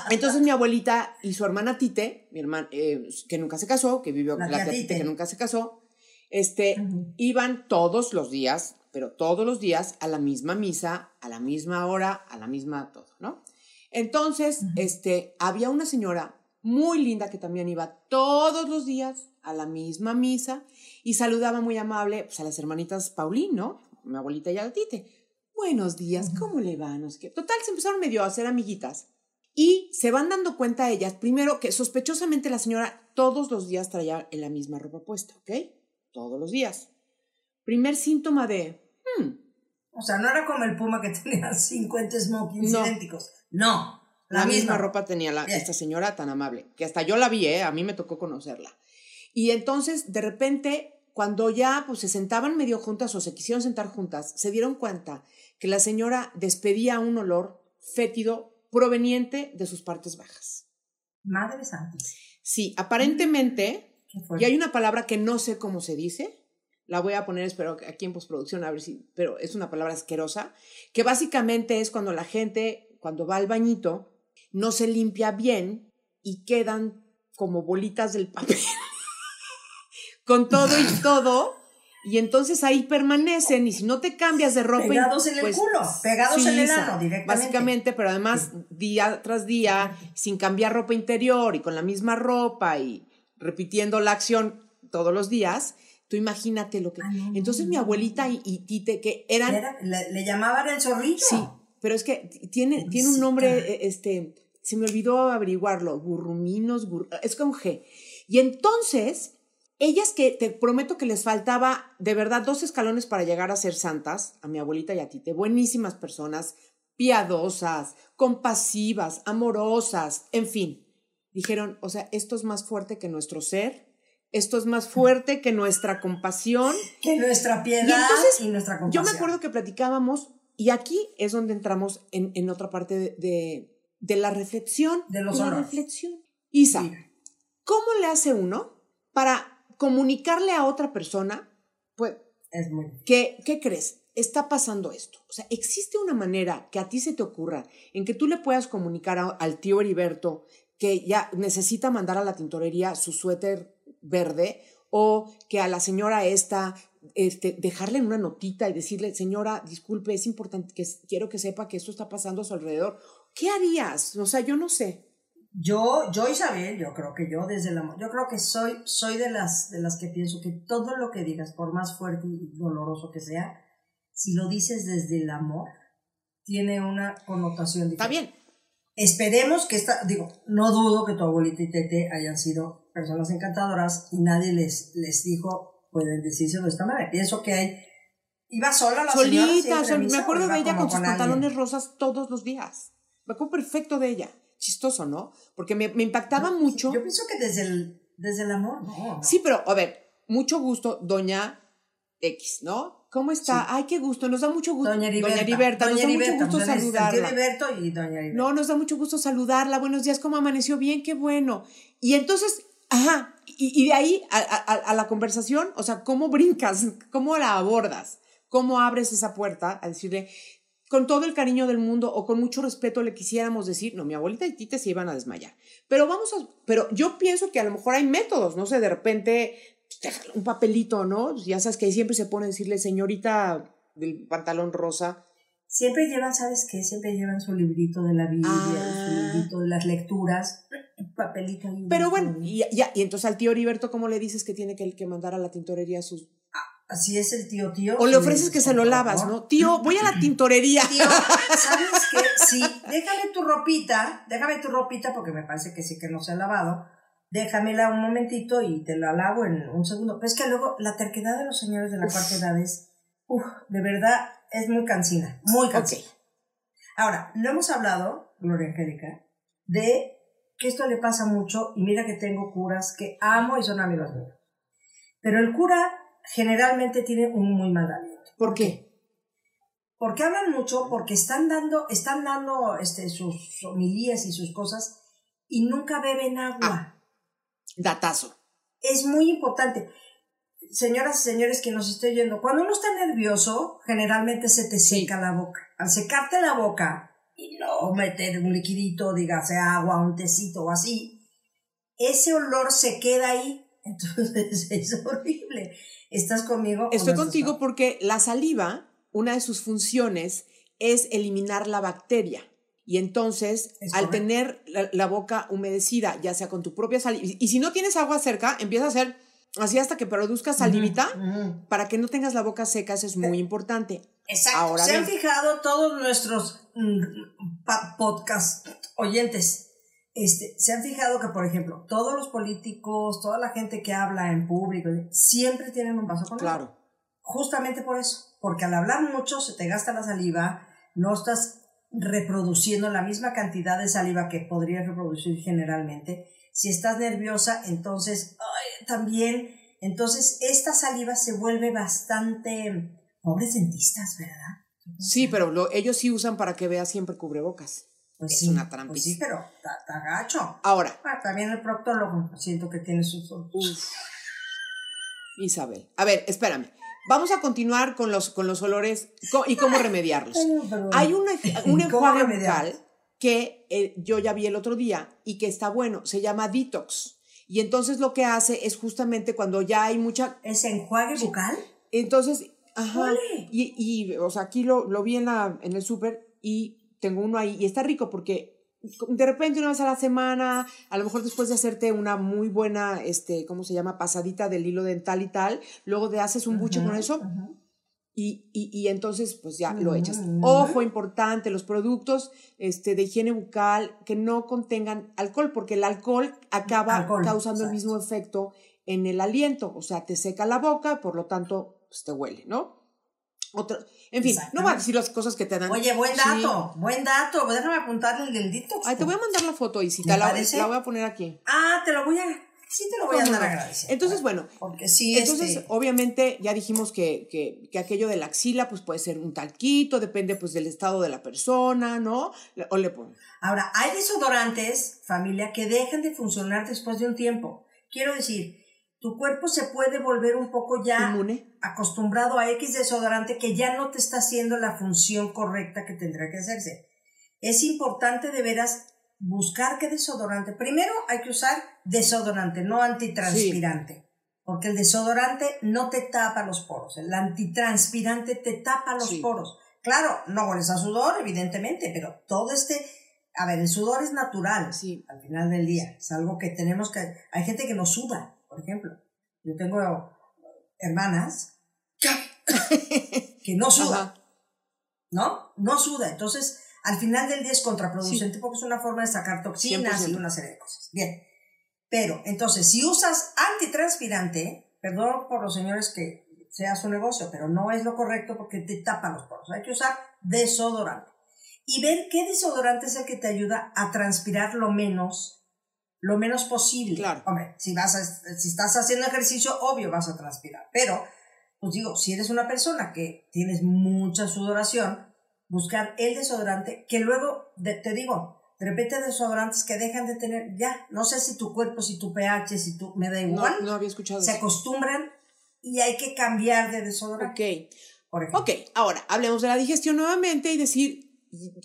Speaker 1: Entonces mi abuelita y su hermana Tite, mi hermana, eh, que nunca se casó, que vivió
Speaker 3: La
Speaker 1: la,
Speaker 3: tía
Speaker 1: tía Tite, que nunca se casó, este, iban todos los días, pero todos los días a la misma misa, a la misma hora, a la misma todo, ¿no? Entonces, este, había una señora muy linda que también iba todos los días a la misma misa y saludaba muy amable pues, a las hermanitas Paulín, ¿no? Mi abuelita y a la Tite. Buenos días, ¿cómo le va? No sé qué. Total, se empezaron medio a hacer amiguitas. Y se van dando cuenta ellas, primero, que sospechosamente la señora todos los días traía en la misma ropa puesta, ¿ok? Todos los días. Primer síntoma de, hmm,
Speaker 3: O sea, no era como el puma que tenía 50 smokings
Speaker 1: No.
Speaker 3: idénticos. No.
Speaker 1: La, misma ropa tenía la, esta señora tan amable, que hasta yo la vi, ¿eh? a mí me tocó conocerla. Y entonces, de repente, cuando ya pues, se sentaban medio juntas o se quisieron sentar juntas, se dieron cuenta que la señora despedía un olor fétido proveniente de sus partes bajas.
Speaker 3: Madre santísima.
Speaker 1: Sí, aparentemente, y hay una palabra que no sé cómo se dice, la voy a poner, espero aquí en postproducción, a ver si, pero es una palabra asquerosa, que básicamente es cuando la gente, cuando va al bañito, no se limpia bien y quedan como bolitas del papel, con todo y todo, y entonces ahí permanecen, y si no te cambias de ropa...
Speaker 3: Pegados en el
Speaker 1: pues,
Speaker 3: culo, pegados
Speaker 1: sí,
Speaker 3: en el ano directamente.
Speaker 1: Básicamente, pero además día tras día, sin cambiar ropa interior y con la misma ropa y repitiendo la acción todos los días, tú imagínate lo que...
Speaker 3: No,
Speaker 1: Entonces mi abuelita y, y Tite, que eran...
Speaker 3: Era- le, le llamaban el zorrillo.
Speaker 1: Sí, pero es que tiene, tiene un nombre, eh, este, se me olvidó averiguarlo, gurruminos, gur- es con G. Y entonces, ellas que te prometo que les faltaba de verdad dos escalones para llegar a ser santas, a mi abuelita y a Tite, buenísimas personas, piadosas, compasivas, amorosas, en fin. Dijeron, o sea, esto es más fuerte que nuestro ser, esto es más fuerte que nuestra compasión.
Speaker 3: Que nuestra piedad
Speaker 1: Y entonces,
Speaker 3: y nuestra
Speaker 1: Yo
Speaker 3: compasión.
Speaker 1: me acuerdo que platicábamos, y aquí es donde entramos en, en otra parte de, de, de la reflexión.
Speaker 3: De los
Speaker 1: la reflexión. Isa,
Speaker 3: Mira.
Speaker 1: ¿cómo le hace uno para comunicarle a otra persona? Pues,
Speaker 3: Es muy.
Speaker 1: ¿qué, ¿qué crees? Está pasando esto. O sea, ¿existe una manera que a ti se te ocurra en que tú le puedas comunicar a- al tío Heriberto que ya necesita mandar a la tintorería su suéter verde o que a la señora esta este, dejarle una notita y decirle, señora, disculpe, es importante que quiero que sepa que esto está pasando a su alrededor. ¿Qué harías? O sea, yo no sé.
Speaker 3: Yo, yo Isabel, yo creo que yo desde el amor, yo creo que soy, soy de las, de las que pienso que todo lo que digas, por más fuerte y doloroso que sea, si lo dices desde el amor, tiene una connotación
Speaker 1: Está
Speaker 3: diferente.
Speaker 1: bien.
Speaker 3: Esperemos que esta, digo, no dudo que tu abuelita y Tete hayan sido personas encantadoras y nadie les, les dijo, pueden decírselo de esta manera. Pienso que hay, iba sola la señora
Speaker 1: Solita,
Speaker 3: siempre a
Speaker 1: sol- me acuerdo de ella con sus pantalones rosas todos los días. Me acuerdo perfecto de ella. Chistoso, ¿no? Porque me, me impactaba mucho.
Speaker 3: Yo pienso que desde el, desde el amor, no, no.
Speaker 1: Sí, pero a ver, mucho gusto, doña X, ¿no? ¿Cómo está?
Speaker 3: Sí.
Speaker 1: Ay, qué gusto, nos da mucho gusto.
Speaker 3: Doña Heriberta.
Speaker 1: Heriberta, nos
Speaker 3: Doña
Speaker 1: da mucho gusto
Speaker 3: pues,
Speaker 1: saludarla.
Speaker 3: Y Doña.
Speaker 1: No, nos da mucho gusto saludarla. Buenos días, ¿cómo amaneció? Bien, qué bueno. Y entonces, ajá, y, y de ahí a, a- a la conversación, o sea, ¿cómo brincas? ¿Cómo la abordas? ¿Cómo abres esa puerta a decirle, con todo el cariño del mundo o con mucho respeto le quisiéramos decir, no, mi abuelita y Tite se iban a desmayar. Pero vamos a, pero yo pienso que a lo mejor hay métodos, no sé, de repente pues, un papelito, ¿no? Ya sabes que ahí siempre se pone a decirle, señorita del pantalón rosa,
Speaker 3: Siempre llevan, ¿sabes qué? Siempre llevan su librito de la Biblia,
Speaker 1: Ah.
Speaker 3: su librito de las lecturas, papelito ahí.
Speaker 1: Pero bueno, y, ya, y entonces al tío Heriberto, ¿cómo le dices que tiene que, que mandar a la tintorería sus...
Speaker 3: Así es el tío, tío.
Speaker 1: O le ofreces que se lo lavas. ¿no? Tío, voy a la tintorería.
Speaker 3: Tío, ¿sabes qué? Sí, déjame tu ropita, déjame tu ropita porque me parece que sí que no se ha lavado. Déjamela un momentito y te la lavo en un segundo. Pero es que luego la terquedad de los señores de la cuarta edad es, uf, de verdad, es muy cansina, muy cansina. Ahora, no hemos hablado, Gloria Angélica, de que esto le pasa mucho, y mira que tengo curas que amo y son amigos míos. Pero el cura generalmente tiene un muy mal aliento.
Speaker 1: ¿Por qué?
Speaker 3: Porque hablan mucho, porque están dando, están dando este, sus homilías y sus cosas y nunca beben agua.
Speaker 1: Ah. Datazo.
Speaker 3: Es muy importante. Señoras y señores que nos estoy oyendo, cuando uno está nervioso, generalmente se te
Speaker 1: Sí.
Speaker 3: seca la boca. Al secarte la boca y no meter un liquidito, dígase agua, un tecito o así, ese olor se queda ahí. Entonces es horrible. ¿Estás conmigo? no
Speaker 1: Estoy
Speaker 3: estás
Speaker 1: contigo porque la saliva, una de sus funciones es eliminar la bacteria. Y entonces,
Speaker 3: Es
Speaker 1: al
Speaker 3: correcto.
Speaker 1: tener la, la boca humedecida, ya sea con tu propia saliva, y, y si no tienes agua cerca, empieza a hacer así hasta que produzca salivita, para que no tengas la boca seca, eso es muy importante.
Speaker 3: Exacto.
Speaker 1: Ahora
Speaker 3: ¿Se han fijado todos nuestros mm, podcast oyentes? Este, se han fijado que, por ejemplo, todos los políticos, toda la gente que habla en público, siempre tienen un vaso con agua.
Speaker 1: Claro.
Speaker 3: Justamente por eso. Porque al hablar mucho se te gasta la saliva, no estás reproduciendo la misma cantidad de saliva que podrías reproducir generalmente. Si estás nerviosa, entonces ay, también, entonces esta saliva se vuelve bastante... Pobres dentistas, ¿verdad?
Speaker 1: Sí, pero lo- ellos sí usan para que veas siempre cubrebocas.
Speaker 3: Pues
Speaker 1: es
Speaker 3: sí,
Speaker 1: una
Speaker 3: pues
Speaker 1: trampita.
Speaker 3: sí, pero está gacho.
Speaker 1: Ahora,
Speaker 3: Ah, también el proctólogo, siento que tiene sus...
Speaker 1: Uf. Isabel. A ver, espérame. Vamos a continuar con los, con los olores co- y cómo remediarlos. Hay una, un
Speaker 3: ¿Cómo
Speaker 1: enjuague bucal que eh, yo ya vi el otro día y que está bueno, se llama Detox. Y entonces lo que hace es justamente cuando ya hay mucha...
Speaker 3: ¿Es enjuague bucal?
Speaker 1: Entonces, ajá. Y, y, o sea, aquí lo, lo vi en, la, en el súper y tengo uno ahí y está rico porque de repente una vez a la semana, a lo mejor después de hacerte una muy buena, este, ¿cómo se llama? Pasadita del hilo dental y tal, luego te haces un buche con eso. Y, y, y entonces pues ya lo echas.
Speaker 3: Mm.
Speaker 1: Ojo importante, los productos este, de higiene bucal que no contengan alcohol, porque el alcohol acaba
Speaker 3: Alcohol,
Speaker 1: causando el mismo efecto en el aliento, o sea, te seca la boca, por lo tanto, pues te huele, ¿no? Otro, en fin, no voy a decir las cosas que te dan.
Speaker 3: Oye, buen
Speaker 1: Sí.
Speaker 3: dato, buen dato. Déjame apuntarle el del detox.
Speaker 1: Ay, te voy a mandar la foto y si
Speaker 3: ¿Me
Speaker 1: te la, la voy a poner aquí.
Speaker 3: Ah, te lo voy a, sí te lo voy a andar agradeciendo.
Speaker 1: Entonces, bueno,
Speaker 3: porque sí,
Speaker 1: entonces,
Speaker 3: este,
Speaker 1: obviamente, ya dijimos que, que, que aquello de la axila, pues puede ser un talquito, depende pues del estado de la persona, ¿no? O le ponen.
Speaker 3: Ahora, hay desodorantes, familia, que dejan de funcionar después de un tiempo. Quiero decir, tu cuerpo se puede volver un poco ya
Speaker 1: Inmune.
Speaker 3: acostumbrado a X desodorante que ya no te está haciendo la función correcta que tendrá que hacerse. Es importante de veras buscar qué desodorante. Primero hay que usar desodorante, no antitranspirante. Porque el desodorante no te tapa los poros. El antitranspirante te tapa los
Speaker 1: Sí.
Speaker 3: poros. Claro, no hueles a sudor, evidentemente, pero todo este... A ver, el sudor es natural
Speaker 1: Sí.
Speaker 3: al final del día. Es algo que tenemos que... Hay gente que no suda, por ejemplo. Yo tengo hermanas que no sudan. ¿no? No suda. Entonces, al final del día es contraproducente porque es una forma de sacar toxinas
Speaker 1: 100%.
Speaker 3: y una serie de cosas. Bien. Pero, entonces, si usas antitranspirante, perdón por los señores que sea su negocio, pero no es lo correcto porque te tapa los poros. Hay que usar desodorante. Y ver qué desodorante es el que te ayuda a transpirar lo menos, lo menos posible.
Speaker 1: Claro.
Speaker 3: Hombre, si, vas a- si estás haciendo ejercicio, obvio vas a transpirar. Pero, pues digo, si eres una persona que tienes mucha sudoración, buscar el desodorante que luego, de- te digo, de repente desodorantes que dejan de tener, ya, no sé si tu cuerpo, si tu pH, si tu, me da igual,
Speaker 1: No, no había escuchado
Speaker 3: se
Speaker 1: eso.
Speaker 3: acostumbran y hay que cambiar de desodorante,
Speaker 1: Ok.
Speaker 3: por ejemplo.
Speaker 1: Ok, ahora hablemos de la digestión nuevamente y decir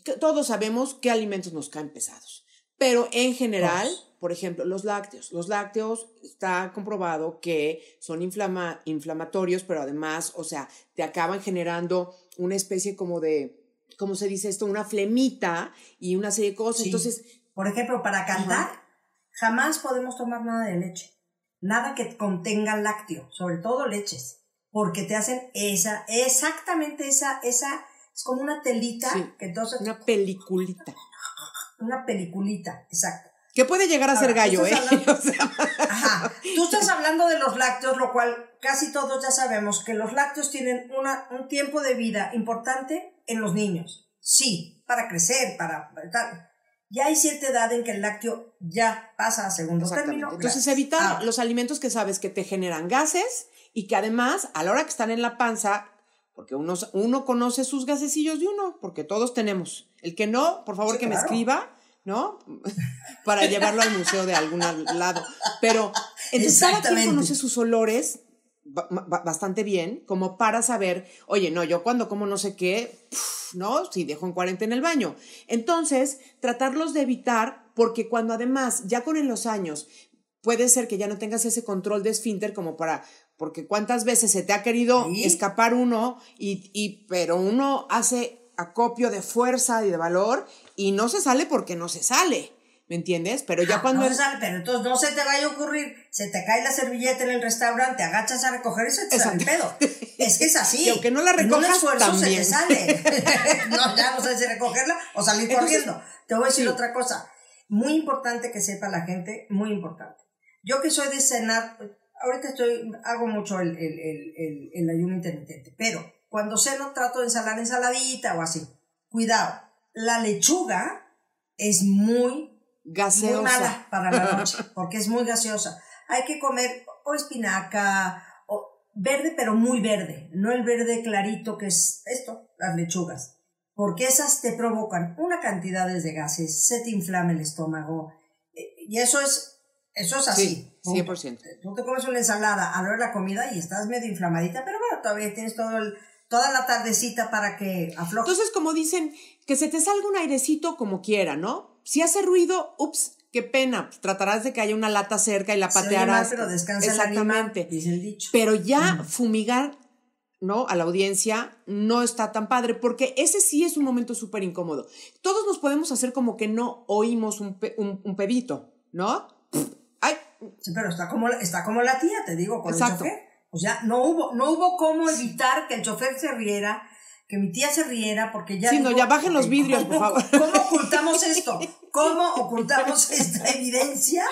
Speaker 1: que todos sabemos qué alimentos nos caen pesados. Pero en general, por ejemplo, los lácteos. Los lácteos está comprobado que son inflama- inflamatorios, pero además, o sea, te acaban generando una especie como de, ¿cómo se dice esto? Una flemita y una serie de cosas.
Speaker 3: Sí.
Speaker 1: Entonces,
Speaker 3: Por ejemplo, para cantar, jamás podemos tomar nada de leche. Nada que contenga lácteo, sobre todo leches, porque te hacen esa, exactamente esa, esa, es como una telita,
Speaker 1: Sí.
Speaker 3: que entonces, una,
Speaker 1: una peliculita.
Speaker 3: peliculita, exacto.
Speaker 1: Que puede llegar a ser gallo, ¿eh?
Speaker 3: hablando-
Speaker 1: O sea,
Speaker 3: Ajá. Tú estás hablando de los lácteos, lo cual casi todos ya sabemos que los lácteos tienen una, un tiempo de vida importante en los niños. Sí, para crecer, para tal. Ya hay cierta edad en que el lácteo ya pasa a segundo término.
Speaker 1: Entonces, evitar los alimentos que sabes que te generan gases y que además, a la hora que están en la panza, porque uno, uno conoce sus gasecillos de uno, porque todos tenemos. El que no, por favor,
Speaker 3: Sí,
Speaker 1: que me escriba, ¿no? Para llevarlo al museo de algún lado. Pero entonces cada quien conoce sus olores ba- ba- bastante bien, como para saber, oye, no, yo cuando como no sé qué, ¿no? Si dejo en cuarentena el baño. Entonces, tratarlos de evitar, porque cuando además, ya con en los años, puede ser que ya no tengas ese control de esfínter como para, porque cuántas veces se te ha querido
Speaker 3: Sí.
Speaker 1: escapar uno, y, y, pero uno hace acopio de fuerza y de valor y no se sale porque no se sale, ¿me entiendes? Pero ya
Speaker 3: ah,
Speaker 1: cuando...
Speaker 3: no
Speaker 1: eres-
Speaker 3: se sale, pero entonces no se te vaya a ocurrir, se te cae la servilleta en el restaurante, agachas a recoger y se te sale el pedo. Es que es así.
Speaker 1: Y aunque no la recojas,
Speaker 3: esfuerzo
Speaker 1: también.
Speaker 3: se te sale. no, ya no sabes si recogerla o salir
Speaker 1: Entonces,
Speaker 3: corriendo. Te voy a decir
Speaker 1: sí.
Speaker 3: otra cosa. Muy importante que sepa la gente, muy importante. Yo que soy de cenar, ahorita estoy, hago mucho el, el, el, el, el ayuno intermitente, pero cuando ceno trato de ensalar ensaladita o así. Cuidado, la lechuga es muy
Speaker 1: gaseosa.
Speaker 3: muy mala para la noche, porque es muy gaseosa. Hay que comer o espinaca, o verde, pero muy verde, no el verde clarito que es esto, las lechugas, porque esas te provocan una cantidad de gases, se te inflama el estómago, eh, y eso es, eso es así.
Speaker 1: Sí,
Speaker 3: punto.
Speaker 1: 100%.
Speaker 3: Tú te comes una ensalada a la hora de la comida y estás medio inflamadita, pero bueno, todavía tienes todo el, toda la tardecita para que afloje.
Speaker 1: Entonces, como dicen, que se te salga un airecito como quiera, ¿no? Si hace ruido, ups, qué pena, pues, tratarás de que haya una lata cerca y la
Speaker 3: Se oye
Speaker 1: patearás.
Speaker 3: mal, pero descansa el animal,
Speaker 1: Exactamente.
Speaker 3: dice el dicho.
Speaker 1: Pero ya fumigar, ¿no? A la audiencia no está tan padre, porque ese sí es un momento súper incómodo. Todos nos podemos hacer como que no oímos un, pe- un, un pedito, ¿no? Ay,
Speaker 3: Sí, pero está como, está como la tía, te digo, con
Speaker 1: Exacto.
Speaker 3: el. O sea, no hubo, no hubo cómo evitar que el chofer se riera, que mi tía se riera, porque ya.
Speaker 1: Sí, no,
Speaker 3: dijo,
Speaker 1: ya bajen los
Speaker 3: "Ok,
Speaker 1: vidrios, por
Speaker 3: ¿cómo-
Speaker 1: favor".
Speaker 3: ¿Cómo ocultamos esto? ¿Cómo ocultamos esta evidencia?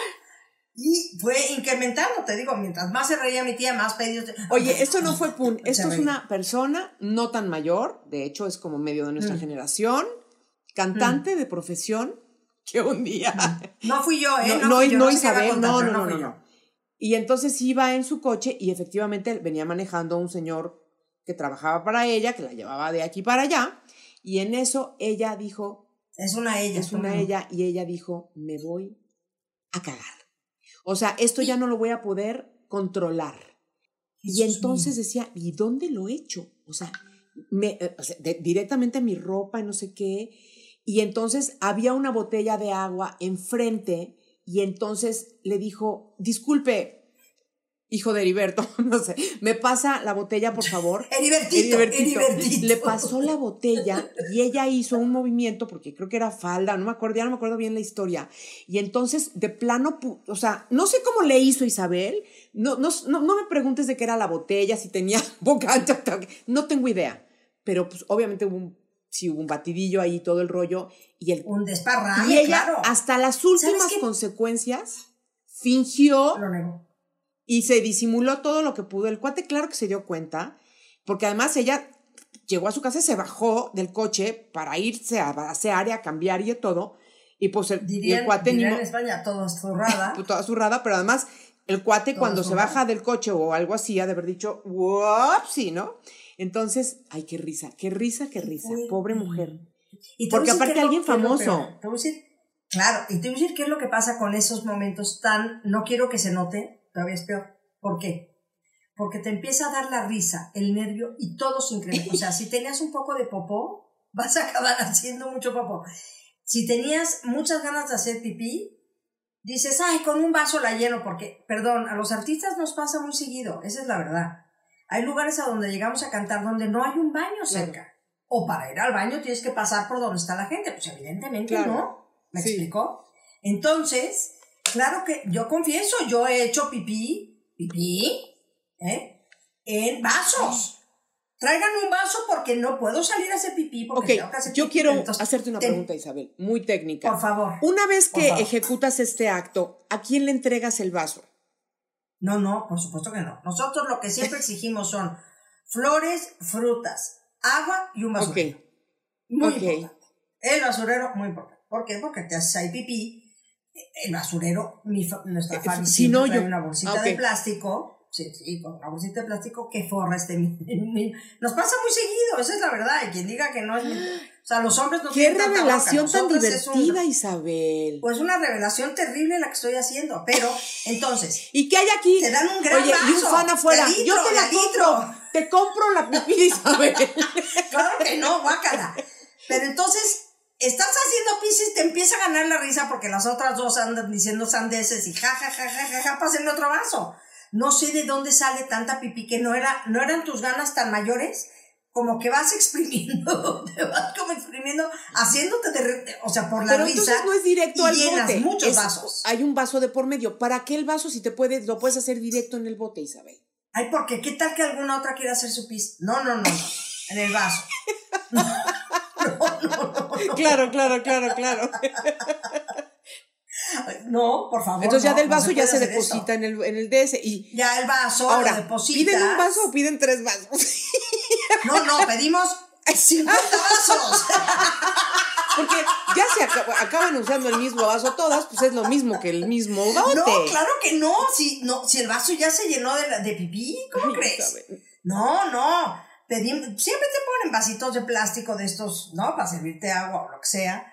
Speaker 3: Y fue incrementando, te digo, mientras más se reía mi tía, más pedidos.
Speaker 1: Oye, esto no fue Pun, esto es una persona no tan mayor, de hecho es como medio de nuestra
Speaker 3: Mm.
Speaker 1: generación, cantante de profesión, que un día
Speaker 3: No fui yo, ¿eh?
Speaker 1: no,
Speaker 3: No,
Speaker 1: no,
Speaker 3: fui yo,
Speaker 1: no Isabel, no, no, no, no, no. Y entonces iba en su coche y efectivamente venía manejando un señor que trabajaba para ella, que la llevaba de aquí para allá. Y en eso ella dijo,
Speaker 3: Es una ella.
Speaker 1: es una ella, y ella dijo, me voy a cagar. O sea, esto ya no lo voy a poder controlar. Y entonces decía, ¿y dónde lo he hecho? O sea, me, eh, o sea, de- directamente mi ropa y no sé qué. Y entonces había una botella de agua enfrente y entonces le dijo, disculpe, hijo de Heriberto, no sé, me pasa la botella, por favor.
Speaker 3: Heribertito,
Speaker 1: Heribertito.
Speaker 3: Heribertito.
Speaker 1: Le pasó la botella y ella hizo un movimiento, porque creo que era falda, no me acuerdo, ya no me acuerdo bien la historia. Y entonces, de plano, o sea, no sé cómo le hizo Isabel, no, no, no, no me preguntes de qué era la botella, si tenía boca no tengo idea. Pero pues obviamente hubo un, sí, hubo un batidillo ahí, todo el rollo, y el...
Speaker 3: Un desparrame,
Speaker 1: Y ella,
Speaker 3: claro.
Speaker 1: hasta las últimas consecuencias, fingió
Speaker 3: Lo negó.
Speaker 1: y se disimuló todo lo que pudo. El cuate, claro que se dio cuenta, porque además ella llegó a su casa, se bajó del coche para irse a área, a cambiar y todo. Y pues el, y el
Speaker 3: Dirían,
Speaker 1: cuate
Speaker 3: dirían en España, todo zurrada.
Speaker 1: toda zurrada, pero además el cuate
Speaker 3: Todo
Speaker 1: cuando se baja del coche o algo así ha de haber dicho, ¡wopsi! ¿no? Entonces, ay, qué risa, qué risa, qué risa. Pobre mujer.
Speaker 3: Y
Speaker 1: Porque aparte alguien
Speaker 3: lo
Speaker 1: famoso.
Speaker 3: Te voy a decir, claro, y te voy a decir qué es lo que pasa con esos momentos tan, no quiero que se note, todavía es peor. ¿Por qué? Porque te empieza a dar la risa, el nervio y todo se incrementa. O sea, si tenías un poco de popó, vas a acabar haciendo mucho popó. Si tenías muchas ganas de hacer pipí, dices, ay, con un vaso la lleno, porque, perdón, a los artistas nos pasa muy seguido, esa es la verdad. Hay lugares a donde llegamos a cantar donde no hay un baño cerca. O para ir al baño tienes que pasar por donde está la gente. Pues evidentemente
Speaker 1: Claro.
Speaker 3: no. ¿Me
Speaker 1: Sí.
Speaker 3: explicó? Entonces, claro que yo confieso, yo he hecho pipí, pipí, ¿eh? En vasos. Traigan un vaso porque no puedo salir a hacer pipí. Porque
Speaker 1: Ok,
Speaker 3: que hacer
Speaker 1: yo
Speaker 3: pipí,
Speaker 1: quiero
Speaker 3: entonces,
Speaker 1: hacerte una
Speaker 3: te-
Speaker 1: pregunta, Isabel, muy técnica.
Speaker 3: Por favor.
Speaker 1: Una vez que ejecutas este acto, ¿a quién le entregas el vaso?
Speaker 3: No, no, por supuesto que no. Nosotros lo que siempre exigimos son flores, frutas, agua y un basurero. Muy
Speaker 1: Ok.
Speaker 3: importante. El basurero, muy importante. ¿Por qué? Porque te haces ahí pipí. El basurero, mi fa- nuestra
Speaker 1: Eh,
Speaker 3: Fabi
Speaker 1: si no,
Speaker 3: trae
Speaker 1: yo-
Speaker 3: una bolsita
Speaker 1: ah,
Speaker 3: de plástico. Sí, sí, con una bolsita de plástico que forra este Nos pasa muy seguido, esa es la verdad. Y quien diga que no es... O sea, los hombres no
Speaker 1: ¡Qué
Speaker 3: tienen tanta
Speaker 1: revelación tan
Speaker 3: es un-
Speaker 1: divertida, Isabel!
Speaker 3: Pues una revelación terrible la que estoy haciendo. Pero, entonces,
Speaker 1: ¿Y qué hay aquí?
Speaker 3: Te dan un gran
Speaker 1: Oye, y un
Speaker 3: vaso,
Speaker 1: fan afuera.
Speaker 3: litro,
Speaker 1: Yo te la compro. Te compro la pipí Isabel.
Speaker 3: Claro que no, guácala. Pero entonces, estás haciendo piscis, te empieza a ganar la risa porque las otras dos andan diciendo sandeces y ja, ja, ja, ja, ja, ja, pásenme otro vaso. No sé de dónde sale tanta pipí que no, era, no eran tus ganas tan mayores, como que vas exprimiendo, te vas como exprimiendo, haciéndote de, o sea, por la
Speaker 1: Pero
Speaker 3: risa.
Speaker 1: entonces no es directo
Speaker 3: y
Speaker 1: al
Speaker 3: llenas
Speaker 1: bote.
Speaker 3: muchos
Speaker 1: Es-
Speaker 3: vasos.
Speaker 1: Hay un vaso de por medio. ¿Para qué el vaso si te puedes, lo puedes hacer directo en el bote, Isabel?
Speaker 3: Ay, porque qué tal que alguna otra quiera hacer su pis. No, no, no, no. En el vaso. No, no, no.
Speaker 1: Claro, claro, claro, claro.
Speaker 3: No, por favor.
Speaker 1: Entonces ya
Speaker 3: no,
Speaker 1: del
Speaker 3: no
Speaker 1: vaso ya se deposita en el, en el DS. Y
Speaker 3: Ya el vaso
Speaker 1: ahora,
Speaker 3: lo depositas.
Speaker 1: ¿piden un vaso o piden tres vasos?
Speaker 3: No, no, pedimos 50 vasos.
Speaker 1: Porque ya se acaba- acaban usando el mismo vaso todas, pues es lo mismo que el mismo bote.
Speaker 3: No, claro que no. Si, no, si el vaso ya se llenó de, de pipí, ¿cómo
Speaker 1: Ay,
Speaker 3: crees? No, no. Pedimos, siempre te ponen vasitos de plástico de estos, ¿no? Para servirte agua o lo que sea.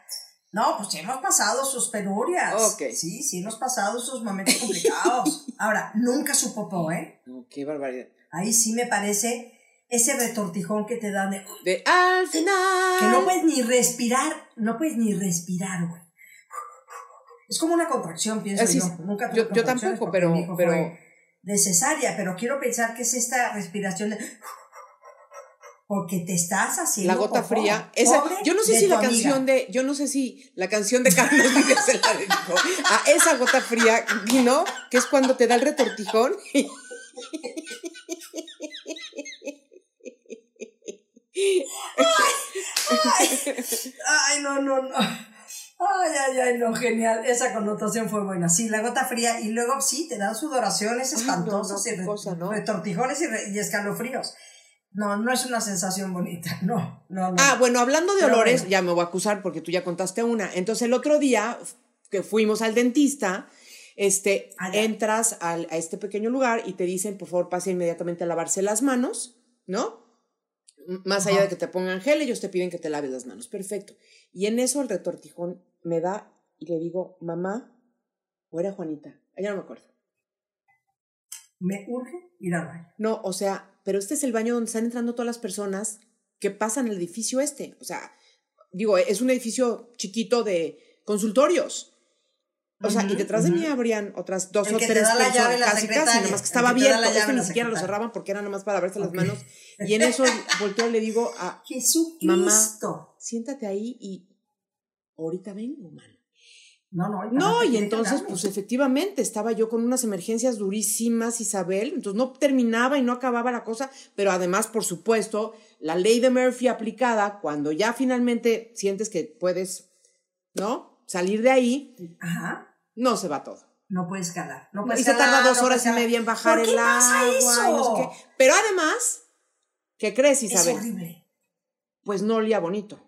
Speaker 3: No, pues ya hemos pasado sus penurias.
Speaker 1: Ok.
Speaker 3: Sí, sí, hemos pasado sus momentos complicados. Ahora, nunca su popó, ¿eh?
Speaker 1: No, qué barbaridad.
Speaker 3: Ahí sí me parece ese retortijón que te dan de,
Speaker 1: De al final.
Speaker 3: que no puedes ni respirar, no puedes ni respirar, güey. Es como una contracción, pienso
Speaker 1: Así
Speaker 3: yo.
Speaker 1: es.
Speaker 3: Nunca
Speaker 1: Yo- yo tampoco, pero- pero-
Speaker 3: de cesárea, pero quiero pensar que es esta respiración de porque te estás haciendo
Speaker 1: La gota fría. Esa, yo no sé si la
Speaker 3: amiga.
Speaker 1: canción de, yo no sé si la canción de Carlos Vives se la dedicó a esa gota fría, ¿no? Que es cuando te da el retortijón.
Speaker 3: Ay, no, no, no. Ay, ay, ay, no, genial. Esa connotación fue buena. Sí, la gota fría. Y luego sí, te dan sudoraciones
Speaker 1: Ay, no,
Speaker 3: espantosas
Speaker 1: no,
Speaker 3: y re-
Speaker 1: cosa, ¿no?
Speaker 3: retortijones y, re- y escalofríos. No, no es una sensación bonita. No, no, no.
Speaker 1: Ah, bueno, hablando de
Speaker 3: Pero
Speaker 1: olores,
Speaker 3: bueno.
Speaker 1: ya me voy a acusar porque tú ya contaste una. Entonces el otro día que fuimos al dentista, este,
Speaker 3: Allá.
Speaker 1: entras al- a este pequeño lugar y te dicen, por favor, pase inmediatamente a lavarse las manos, ¿no? Más allá de que te pongan gel, ellos te piden que te laves las manos. Perfecto. Y en eso el retortijón me da y le digo, mamá, o era Juanita, ya no me acuerdo.
Speaker 3: Me urge ir al baño.
Speaker 1: No, o sea, pero este es el baño donde están entrando todas las personas que pasan el edificio este. O sea, digo, es un edificio chiquito de consultorios. O sea, y detrás de mí habrían otras dos
Speaker 3: El
Speaker 1: o
Speaker 3: que te
Speaker 1: tres
Speaker 3: da la
Speaker 1: personas,
Speaker 3: llave la
Speaker 1: casi, casi, nada más que estaba
Speaker 3: que te
Speaker 1: abierto.
Speaker 3: llave
Speaker 1: Este ni siquiera lo cerraban porque era nada más para verse las manos. Y en eso volteo y le digo a
Speaker 3: Jesucristo.
Speaker 1: mamá, siéntate ahí y ahorita vengo, man.
Speaker 3: No, no.
Speaker 1: No, y entonces, pues efectivamente, estaba yo con unas emergencias durísimas, Isabel, entonces no terminaba y no acababa la cosa, pero además, por supuesto, la ley de Murphy aplicada, cuando ya finalmente sientes que puedes, ¿no? Salir de ahí,
Speaker 3: Ajá.
Speaker 1: no se va todo.
Speaker 3: No puedes calar. No
Speaker 1: Y
Speaker 3: puedes
Speaker 1: se
Speaker 3: calar,
Speaker 1: tarda dos
Speaker 3: no
Speaker 1: horas y media en bajar
Speaker 3: ¿Por qué
Speaker 1: el
Speaker 3: pasa
Speaker 1: agua
Speaker 3: eso?
Speaker 1: y no sé qué. Pero además, ¿qué crees,
Speaker 3: Es
Speaker 1: Isabel?
Speaker 3: horrible.
Speaker 1: Pues no olía bonito.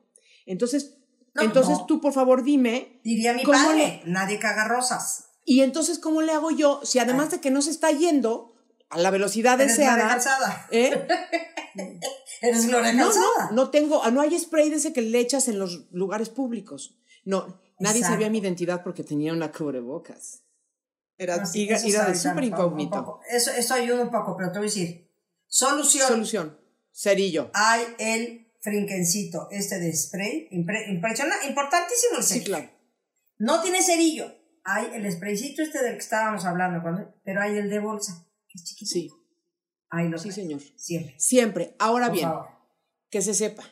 Speaker 1: Entonces,
Speaker 3: No,
Speaker 1: entonces
Speaker 3: no.
Speaker 1: tú, por favor, dime,
Speaker 3: Diría mi
Speaker 1: ¿Cómo
Speaker 3: padre, nadie caga rosas.
Speaker 1: Y entonces, ¿cómo le hago yo? Si además de que no se está yendo a la velocidad
Speaker 3: Eres
Speaker 1: deseada,
Speaker 3: Calzada.
Speaker 1: ¿eh?
Speaker 3: Eres Gloria
Speaker 1: No,
Speaker 3: Calzada.
Speaker 1: no, no tengo, ah, no hay spray de ese que le echas en los lugares públicos. No, nadie
Speaker 3: Exacto.
Speaker 1: sabía mi identidad porque tenía una cubrebocas. Era,
Speaker 3: No, sí,
Speaker 1: era- súper
Speaker 3: un un
Speaker 1: incógnito.
Speaker 3: poco. Eso, eso ayuda un poco, pero te voy a decir. Solución.
Speaker 1: Solución, cerillo.
Speaker 3: Hay el frinquencito este de spray. Impre- impresiona- importantísimo el
Speaker 1: Sí,
Speaker 3: cerillo.
Speaker 1: claro.
Speaker 3: No tiene cerillo. Hay el spraycito este del que estábamos hablando, cuando- pero hay el de bolsa, que es chiquito.
Speaker 1: Sí,
Speaker 3: Ahí lo
Speaker 1: sí, señor.
Speaker 3: Siempre.
Speaker 1: Siempre. Ahora
Speaker 3: Por
Speaker 1: bien,
Speaker 3: favor.
Speaker 1: que se sepa,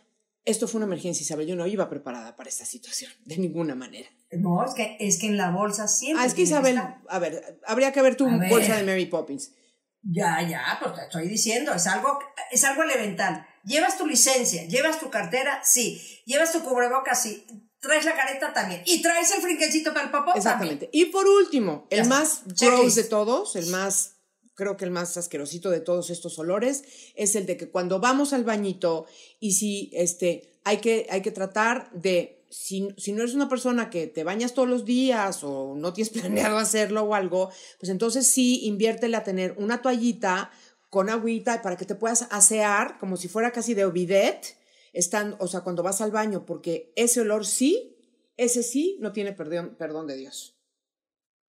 Speaker 1: esto fue una emergencia, Isabel. Yo no iba preparada para esta situación, de ninguna manera.
Speaker 3: No, es que, es que en la bolsa siempre.
Speaker 1: Ah, es que Isabel,
Speaker 3: estar.
Speaker 1: a ver, habría que ver tu
Speaker 3: ver.
Speaker 1: bolsa de Mary Poppins.
Speaker 3: Ya, ya, pues te estoy diciendo, es algo, es algo elemental. ¿Llevas tu licencia? ¿Llevas tu cartera? Sí. ¿Llevas tu cubrebocas? Sí. ¿Traes la careta? También. ¿Y traes el frinquecito para el popó?
Speaker 1: Exactamente. Y por último, el
Speaker 3: Ya
Speaker 1: más gross de todos, el más, creo que el más asquerosito de todos estos olores, es el de que cuando vamos al bañito y si este, hay, que, hay que tratar de, si, si no eres una persona que te bañas todos los días o no tienes planeado hacerlo o algo, pues entonces sí, inviértele a tener una toallita con agüita para que te puedas asear como si fuera casi de bidet, están, o sea, cuando vas al baño, porque ese olor sí, ese sí no tiene perdón, perdón de Dios.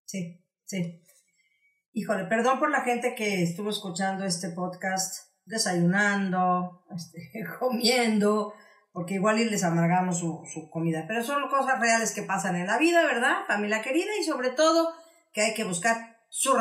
Speaker 3: Sí, sí. Híjole, perdón por la gente que estuvo escuchando este podcast desayunando, este, comiendo, porque igual les amargamos su, su comida. Pero son cosas reales que pasan en la vida, ¿verdad? Familia querida y sobre todo que hay que buscar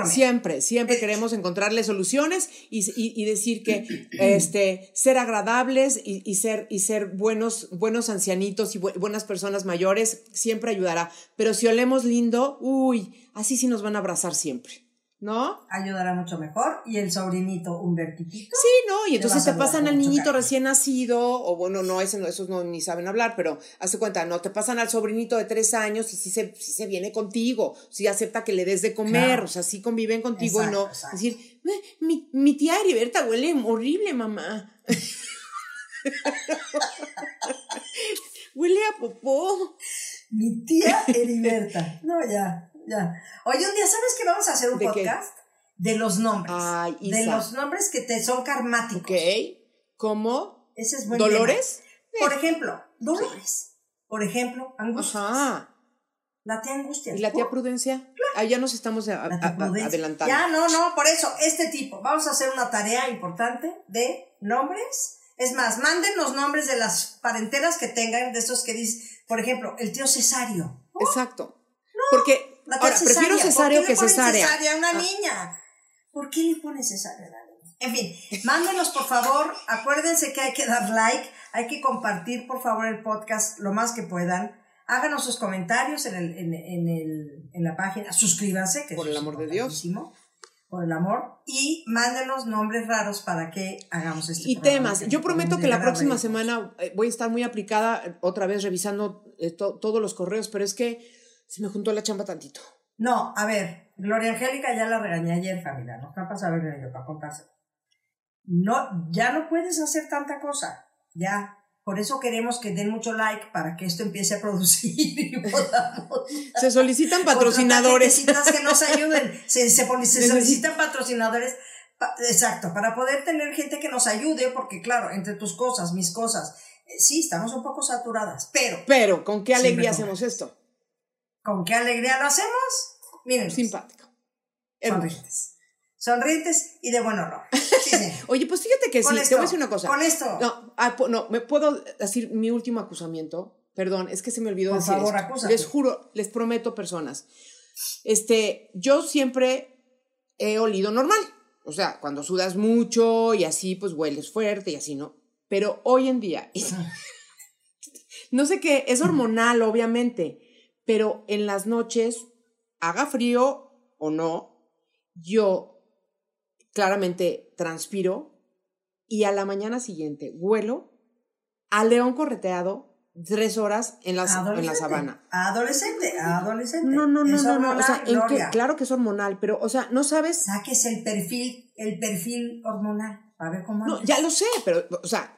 Speaker 1: Siempre, siempre queremos encontrarle soluciones y, y- y decir que este, ser agradables y, y ser, y ser buenos, buenos ancianitos y bu- buenas personas mayores siempre ayudará. Pero si olemos lindo, uy, así sí nos van a abrazar siempre, ¿no?
Speaker 3: Ayudará mucho mejor. Y el sobrinito Humbertito.
Speaker 1: Sí, ¿no? Y entonces te pasan al niñito
Speaker 3: cariño.
Speaker 1: recién nacido, o bueno, no, ese no, esos no ni saben hablar, pero hace cuenta, no, te pasan al sobrinito de tres años y sí se, sí se viene contigo, sí acepta que le des de comer,
Speaker 3: Claro.
Speaker 1: o sea, sí conviven contigo y no
Speaker 3: exacto.
Speaker 1: decir, "Eh, mi, mi tía Heriberta huele horrible, mamá. huele a popó.
Speaker 3: Mi tía Heriberta. No, ya, ya. Oye, un día, ¿sabes que vamos a hacer un
Speaker 1: ¿De qué?
Speaker 3: podcast? De los nombres.
Speaker 1: Ay,
Speaker 3: de
Speaker 1: Isa.
Speaker 3: los nombres que te son karmáticos.
Speaker 1: ¿Ok? ¿Cómo?
Speaker 3: Ese es buen
Speaker 1: ¿Dolores?
Speaker 3: tema. Por ejemplo, Dolores. Por ejemplo, Angustia.
Speaker 1: Ajá.
Speaker 3: La tía Angustia.
Speaker 1: ¿Y la tía Prudencia? Ah, ya nos estamos a- a- adelantando.
Speaker 3: Ya, no, no, por eso, este tipo. Vamos a hacer una tarea importante de nombres. Es más, manden los nombres de las parenteras que tengan, de esos que dicen, por ejemplo, el tío Cesario.
Speaker 1: Exacto. Porque Ahora prefiero
Speaker 3: cesárea.
Speaker 1: cesáreo
Speaker 3: ¿Por qué
Speaker 1: que
Speaker 3: le ponen
Speaker 1: cesárea.
Speaker 3: cesárea a una
Speaker 1: Ah.
Speaker 3: niña? ¿Por qué le pones cesárea a la niña? En fin, mándenos por favor. Acuérdense que hay que dar like, hay que compartir por favor el podcast lo más que puedan. Háganos sus comentarios en, el, en, en el, en la página. Suscríbanse, que
Speaker 1: Por el
Speaker 3: es
Speaker 1: amor de Dios.
Speaker 3: Por el amor. Y mándenos nombres raros para que hagamos este
Speaker 1: Y
Speaker 3: programa
Speaker 1: temas. Yo prometo que la próxima semana eh, voy a estar muy aplicada eh, otra vez revisando eh, to- todos los correos, pero es que se me juntó la chamba tantito.
Speaker 3: No, a ver, Gloria Angélica ya la regañé ayer, familia, no está para saber yo para contárselo. No, ya no puedes hacer tanta cosa, ya. Por eso queremos que den mucho like para que esto empiece a producir y podamos.
Speaker 1: Se solicitan patrocinadores.
Speaker 3: Que nos ayuden. Se, se, se solicitan patrocinadores. pa- exacto, para poder tener gente que nos ayude, porque claro, entre tus cosas, mis cosas, eh, sí, estamos un poco saturadas, pero
Speaker 1: Pero, ¿con qué alegría hacemos esto?
Speaker 3: ¿Con qué alegría lo hacemos? Miren,
Speaker 1: Simpático.
Speaker 3: Sonrientes. Sonrientes y de buen horror. Sí.
Speaker 1: Oye, pues fíjate que
Speaker 3: Con
Speaker 1: sí,
Speaker 3: esto,
Speaker 1: te voy a decir una cosa.
Speaker 3: con esto.
Speaker 1: No, ah, no, me puedo decir mi último acusamiento. Perdón, es que se me olvidó
Speaker 3: Por
Speaker 1: decir
Speaker 3: favor,
Speaker 1: esto.
Speaker 3: acúsate.
Speaker 1: Les juro, les prometo, personas. Este, yo siempre he olido normal. O sea, cuando sudas mucho y así, pues hueles fuerte y así, ¿no? Pero hoy en día, no sé qué, es hormonal, obviamente, pero en las noches, haga frío o no, yo claramente transpiro y a la mañana siguiente huelo a león correteado tres horas en la, en la sabana.
Speaker 3: Adolescente, adolescente.
Speaker 1: No, no, no,
Speaker 3: Es
Speaker 1: no, no. O sea, en claro que es hormonal, pero, o sea, no sabes.
Speaker 3: Saques el perfil, el perfil hormonal, a ver cómo
Speaker 1: No, ya lo sé, pero, o sea,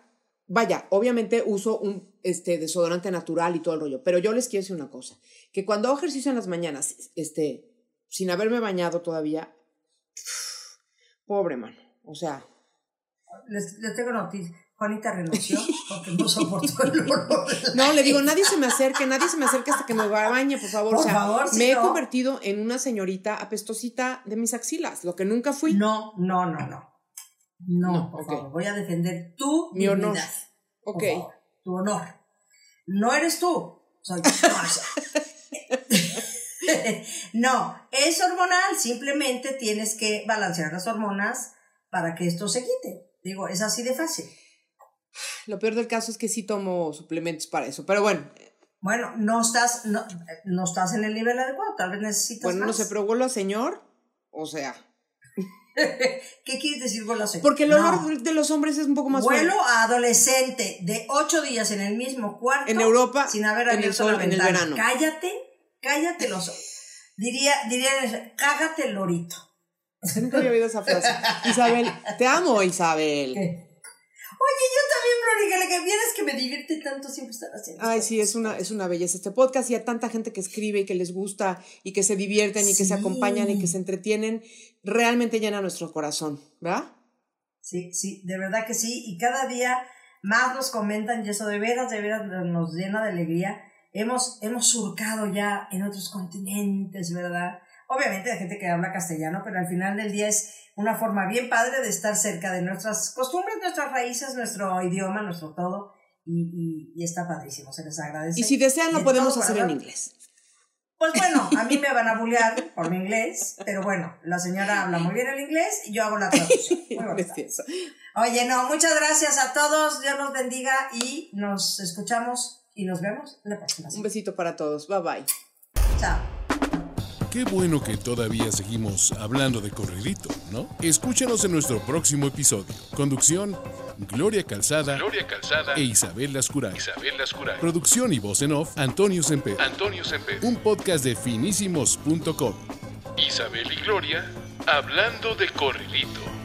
Speaker 1: vaya, obviamente uso un este, desodorante natural y todo el rollo, pero yo les quiero decir una cosa, que cuando hago ejercicio en las mañanas, este, sin haberme bañado todavía, pobre mano, o sea,
Speaker 3: Les, les tengo noticia. Juanita renunció porque no soportó el olor.
Speaker 1: no, le digo, nadie se me acerque, nadie se me acerque hasta que me bañe, por favor,
Speaker 3: Por
Speaker 1: o sea,
Speaker 3: favor, sí,
Speaker 1: me he convertido en una señorita apestosita de mis axilas, lo que nunca fui.
Speaker 3: No, no, no, no. No,
Speaker 1: No,
Speaker 3: por favor. Voy a defender tu
Speaker 1: Mi honor.
Speaker 3: dignidad. por
Speaker 1: Ok.
Speaker 3: favor, tu honor. No eres tú. Soy yo. No. No, es hormonal. Simplemente tienes que balancear las hormonas para que esto se quite. Digo, es así de fácil.
Speaker 1: Lo peor del caso es que sí tomo suplementos para eso, pero bueno,
Speaker 3: Bueno, no estás, no, no estás en el nivel adecuado. Tal vez necesitas
Speaker 1: bueno, no
Speaker 3: más.
Speaker 1: sé, pero vuelvo a señor, o sea,
Speaker 3: ¿Qué quieres decir vuelo a señor?
Speaker 1: porque el
Speaker 3: No.
Speaker 1: olor de los hombres es un poco más
Speaker 3: Vuelo
Speaker 1: fuerte.
Speaker 3: a adolescente de ocho días en el mismo cuarto.
Speaker 1: En Europa,
Speaker 3: sin haber
Speaker 1: en el
Speaker 3: abierto
Speaker 1: sol,
Speaker 3: la
Speaker 1: en el
Speaker 3: ventana.
Speaker 1: verano.
Speaker 3: Cállate, cállate los. Diría, diría, cágate el lorito.
Speaker 1: Nunca había oído esa frase. Isabel, te amo, Isabel.
Speaker 3: Oye, yo también, Florica, que vieras que me divierte tanto siempre estar haciendo
Speaker 1: Ay, sí, es una, es una belleza este podcast y a tanta gente que escribe y que les gusta y que se divierten y que se acompañan y que se entretienen, realmente llena nuestro corazón, ¿verdad?
Speaker 3: Sí, sí, de verdad que sí. Y cada día más nos comentan y eso de veras, de veras nos llena de alegría. Hemos, hemos surcado ya en otros continentes, ¿verdad? Obviamente hay gente que habla castellano, pero al final del día es una forma bien padre de estar cerca de nuestras costumbres, nuestras raíces, nuestro idioma, nuestro todo. Y, y, y está padrísimo, se les agradece.
Speaker 1: Y si desean, lo
Speaker 3: De
Speaker 1: podemos hacer en inglés.
Speaker 3: Pues bueno, a mí me van a bullear por mi inglés, pero bueno, la señora habla muy bien el inglés y yo hago la traducción. Muy. Oye, no, muchas gracias a todos, Dios los bendiga y nos escuchamos y nos vemos la próxima.
Speaker 1: Un besito para todos. Bye bye.
Speaker 3: Chao.
Speaker 2: Qué bueno que todavía seguimos hablando de corridito, ¿no? Escúchanos en nuestro próximo episodio. Conducción, Gloria Calzada,
Speaker 4: Gloria Calzada
Speaker 2: e Isabel Lascuray.
Speaker 4: Isabel Lascuray.
Speaker 2: Producción y voz en off, Antonio Semper.
Speaker 4: Antonio Semper.
Speaker 2: Un podcast de finísimos.com.
Speaker 4: Isabel y Gloria hablando de corridito.